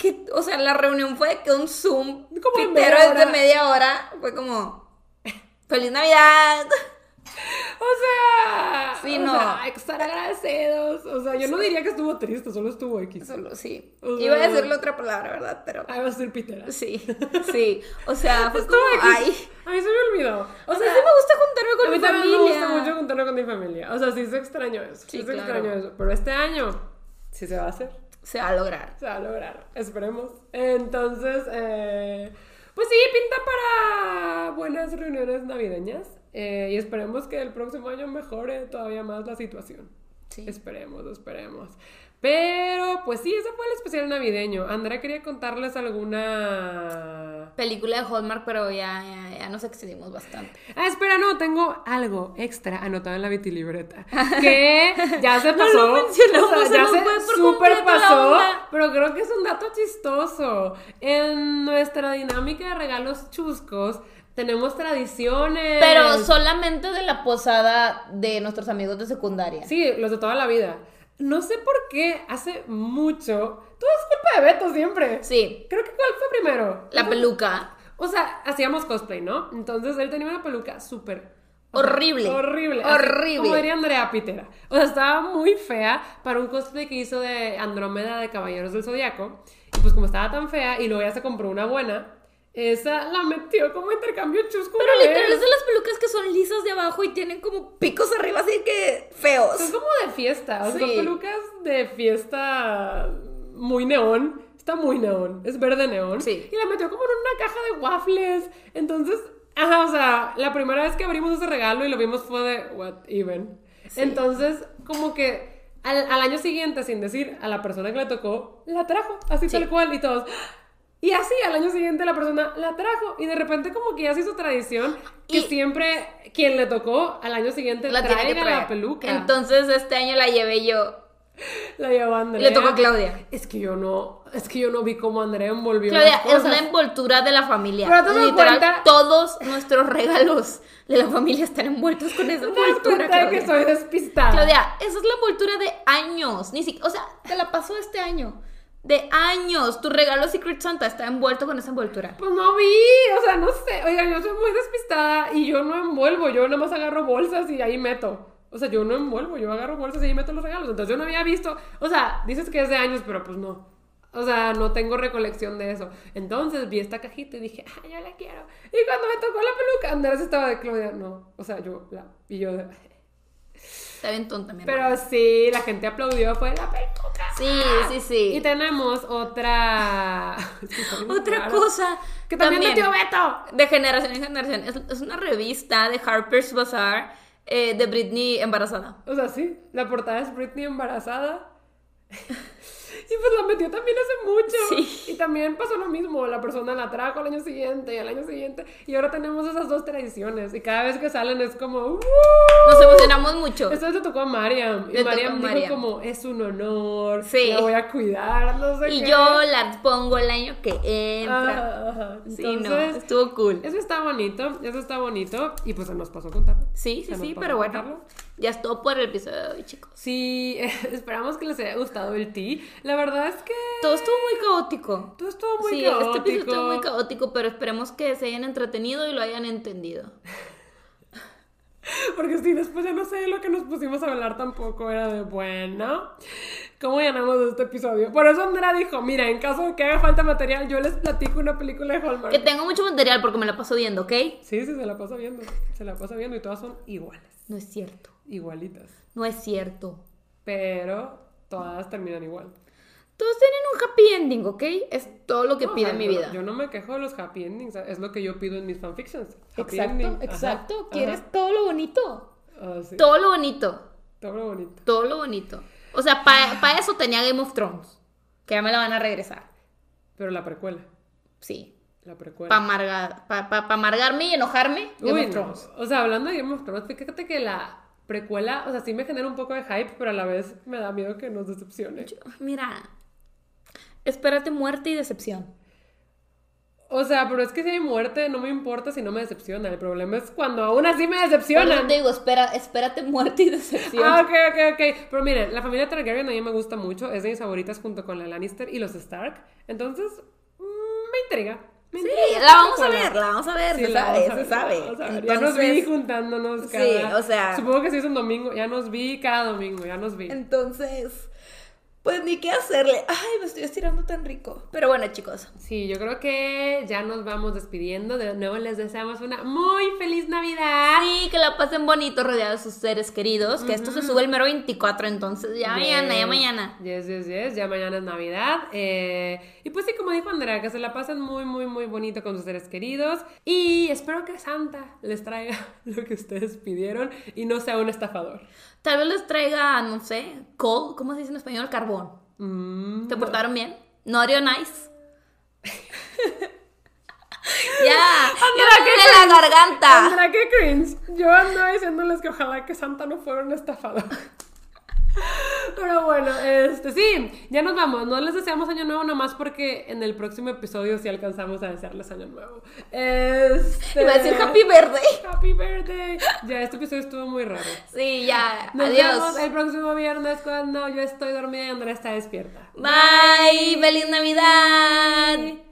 Que, o sea, la reunión fue que un Zoom Como de media hora. media hora. Fue como, ¡Feliz Navidad! O sea, Sí, o no. sea, hay que estar agradecidos. O sea, yo no diría que estuvo triste, solo estuvo X. Solo, sí. O sea- Iba a decirle otra palabra, ¿verdad? Pero... Ahí va a ser pitera. Sí, sí. O sea, fue como, X. ay... A mí se me olvidó. O sea, sí me gusta juntarme con a mí mi familia. me gusta mucho juntarme con mi familia. O sea, sí se extraño eso. Sí, Sí, se claro. extraño eso. Pero este año sí se va a hacer. Se va a lograr. Se va a lograr. Esperemos. Entonces, eh, pues sí, pinta para buenas reuniones navideñas. Eh, y esperemos que el próximo año mejore todavía más la situación. Sí. Esperemos, esperemos. Pero, pues sí, ese fue el especial navideño. Andrea quería contarles alguna... Película de Hallmark, pero ya, ya, ya nos excedimos bastante. Ah, espera, no, tengo algo extra anotado en la vitilibreta. Que ya se No pasó. lo mencionamos, se ya nos se fue por super pasó. Pero creo que es un dato chistoso. En nuestra dinámica de regalos chuscos, tenemos tradiciones. Pero solamente de la posada de nuestros amigos de secundaria. Sí, los de toda la vida. No sé por qué hace mucho. Todo es culpa de Beto siempre. Sí. Creo que ¿cuál fue primero? La peluca. O sea, hacíamos cosplay, ¿no? Entonces él tenía una peluca súper. sea, Horrible. Horrible. Horrible. Como diría Andrea Pitera. O sea, estaba muy fea para un cosplay que hizo de Andrómeda de Caballeros del Zodiaco. Y pues como estaba tan fea y luego ya se compró una buena, esa la metió como intercambio chusco. Pero literal es de las pelucas que son lisas de abajo y tienen como picos arriba, así que feos. Son como de fiesta, o Sí. son pelucas de fiesta muy neón. Está muy neón, es verde neón. Sí. Y la metió como en una caja de waffles. Entonces, ajá, o sea, la primera vez que abrimos ese regalo y lo vimos fue de, what even. Entonces, como que al, al año siguiente, sin decir a la persona que le tocó, la trajo, así Sí. tal cual, y todos. Y así al año siguiente la persona la trajo y de repente como que ya se hizo tradición que Y- siempre quien le tocó al año siguiente La tiene que traiga traer. la peluca. Entonces este año la llevé yo. La llevó Andrea. le tocó a Claudia. Es que yo no, es que yo no vi cómo Andrea envolvió Claudia, las es cosas. la envoltura de la familia. Pero das Literal, cuenta- todos nuestros regalos de la familia están envueltos con esa ¿Te das envoltura, de que Claudia. soy despistada? Claudia, esa es la envoltura de años. Ni siquiera, o sea, te la pasó este año. De años. Tu regalo Secret Santa está envuelto con esa envoltura. Pues no vi, o sea, no sé. Oiga, yo soy muy despistada y yo no envuelvo, yo nada más agarro bolsas y ahí meto. O sea, yo no envuelvo, yo agarro bolsas y ahí meto los regalos. Entonces yo no había visto, o sea, dices que es de años, pero pues no. O sea, no tengo recolección de eso. Entonces vi esta cajita y dije, ah, yo la quiero. Y cuando me tocó la peluca, Andrés estaba de Claudia, no. O sea, yo la. Y yo de. Está bien tonta, mi. Pero sí, la gente aplaudió, fue la peluca. Sí, sí, sí. Y tenemos otra. Otra cosa. Que también, metió Beto. De generación en generación. Es, es una revista de Harper's Bazaar eh, de Britney embarazada. O sea, sí, la portada es Britney embarazada. y pues la metió también hace mucho. Sí. Y también pasó lo mismo. La persona la trajo al año siguiente y al año siguiente. Y ahora tenemos esas dos tradiciones. Y cada vez que salen es como. "Uh". Nos emocionamos mucho. Vez le tocó a Mariam. Y Le Mariam dijo Mariam. como, es un honor. Sí. La voy a cuidar, no sé Y qué. yo la pongo el año que entra. Ajá, ajá. Sí, no, Entonces, estuvo cool. Eso está bonito, eso está bonito. Y pues se nos pasó contarlo. Sí, sí, sí, pero a bueno. Ya es todo por el episodio de hoy, chicos. Sí, esperamos que les haya gustado el tea. La verdad es que Todo estuvo muy caótico. todo estuvo muy sí, caótico. este episodio estuvo muy caótico, pero esperemos que se hayan entretenido y lo hayan entendido. Porque sí, después ya no sé lo que nos pusimos a hablar tampoco. Era de, bueno, ¿cómo llenamos este episodio? Por eso Andrea dijo, mira, en caso de que haga falta material, yo les platico una película de Hallmark. Que tengo mucho material porque me la paso viendo, ¿ok? Sí, sí, se la pasa viendo. Se la pasa viendo y todas son iguales. No es cierto. Igualitas. No es cierto. Pero todas terminan igual. Todos tienen un happy ending, ¿ok? Es todo lo que No, o pide sea, en mi yo- vida. Yo no me quejo de los happy endings, es lo que yo pido en mis fanfictions. Happy Exacto, ending. Exacto. ajá. Quieres todo lo bonito. Ah, sí. Todo lo bonito. Todo lo bonito. Todo lo bonito. O sea, para eso tenía Game of Thrones. Que ya me la van a regresar. Pero la precuela. Sí. La precuela. Para amargar, pa, pa- pa amargarme y enojarme. Game Uy, of no. Thrones. O sea, hablando de Game of Thrones, fíjate que la precuela, o sea, sí me genera un poco de hype, pero a la vez me da miedo que nos decepcione. Mira. Espérate muerte y decepción. O sea, pero es que si hay muerte, no me importa si no me decepciona. El problema es cuando aún así me decepcionan. te digo, espera, espérate muerte y decepción. Ah, ok, ok, ok. Pero miren, la familia Targaryen a mí me gusta mucho. Es de mis favoritas junto con la Lannister y los Stark. Entonces, mm, me intriga. Sí, la vamos a ver, la vamos a ver, Sí, se sabe, se sabe. Ya nos vi juntándonos Sí, cada... o sea- Supongo que sí es un domingo. Ya nos vi cada domingo, ya nos vi. Entonces, pues ni qué hacerle. Ay, me estoy estirando tan rico. Pero bueno, chicos. Sí, yo creo que ya nos vamos despidiendo. De nuevo les deseamos una muy feliz Navidad. Sí, que la pasen bonito rodeados de sus seres queridos. Que esto se sube el mero 24, entonces ya mañana, ya mañana. Yes, yes, yes. Ya mañana es Navidad. Eh, y pues sí, como dijo Andrea, que se la pasen muy, muy, muy bonito con sus seres queridos. Y espero que Santa les traiga lo que ustedes pidieron y no sea un estafador. Tal vez les traiga, no sé, coal, ¿cómo se dice en español? Carbón. Mm, ¿Te portaron bien? ¿No nice? ya, ya ¿qué me la garganta. Andrea, qué cringe. Yo ando diciéndoles que ojalá que Santa no fuera un estafador. Pero bueno, este sí, ya nos vamos. No les deseamos año nuevo nomás porque en el próximo episodio sí alcanzamos a desearles año nuevo. Este... Iba a decir happy birthday. Happy birthday. Ya, este episodio estuvo muy raro. Sí, ya. Nos Adiós. vemos el próximo viernes cuando yo estoy dormida y Andrea está despierta. Bye. Feliz Navidad.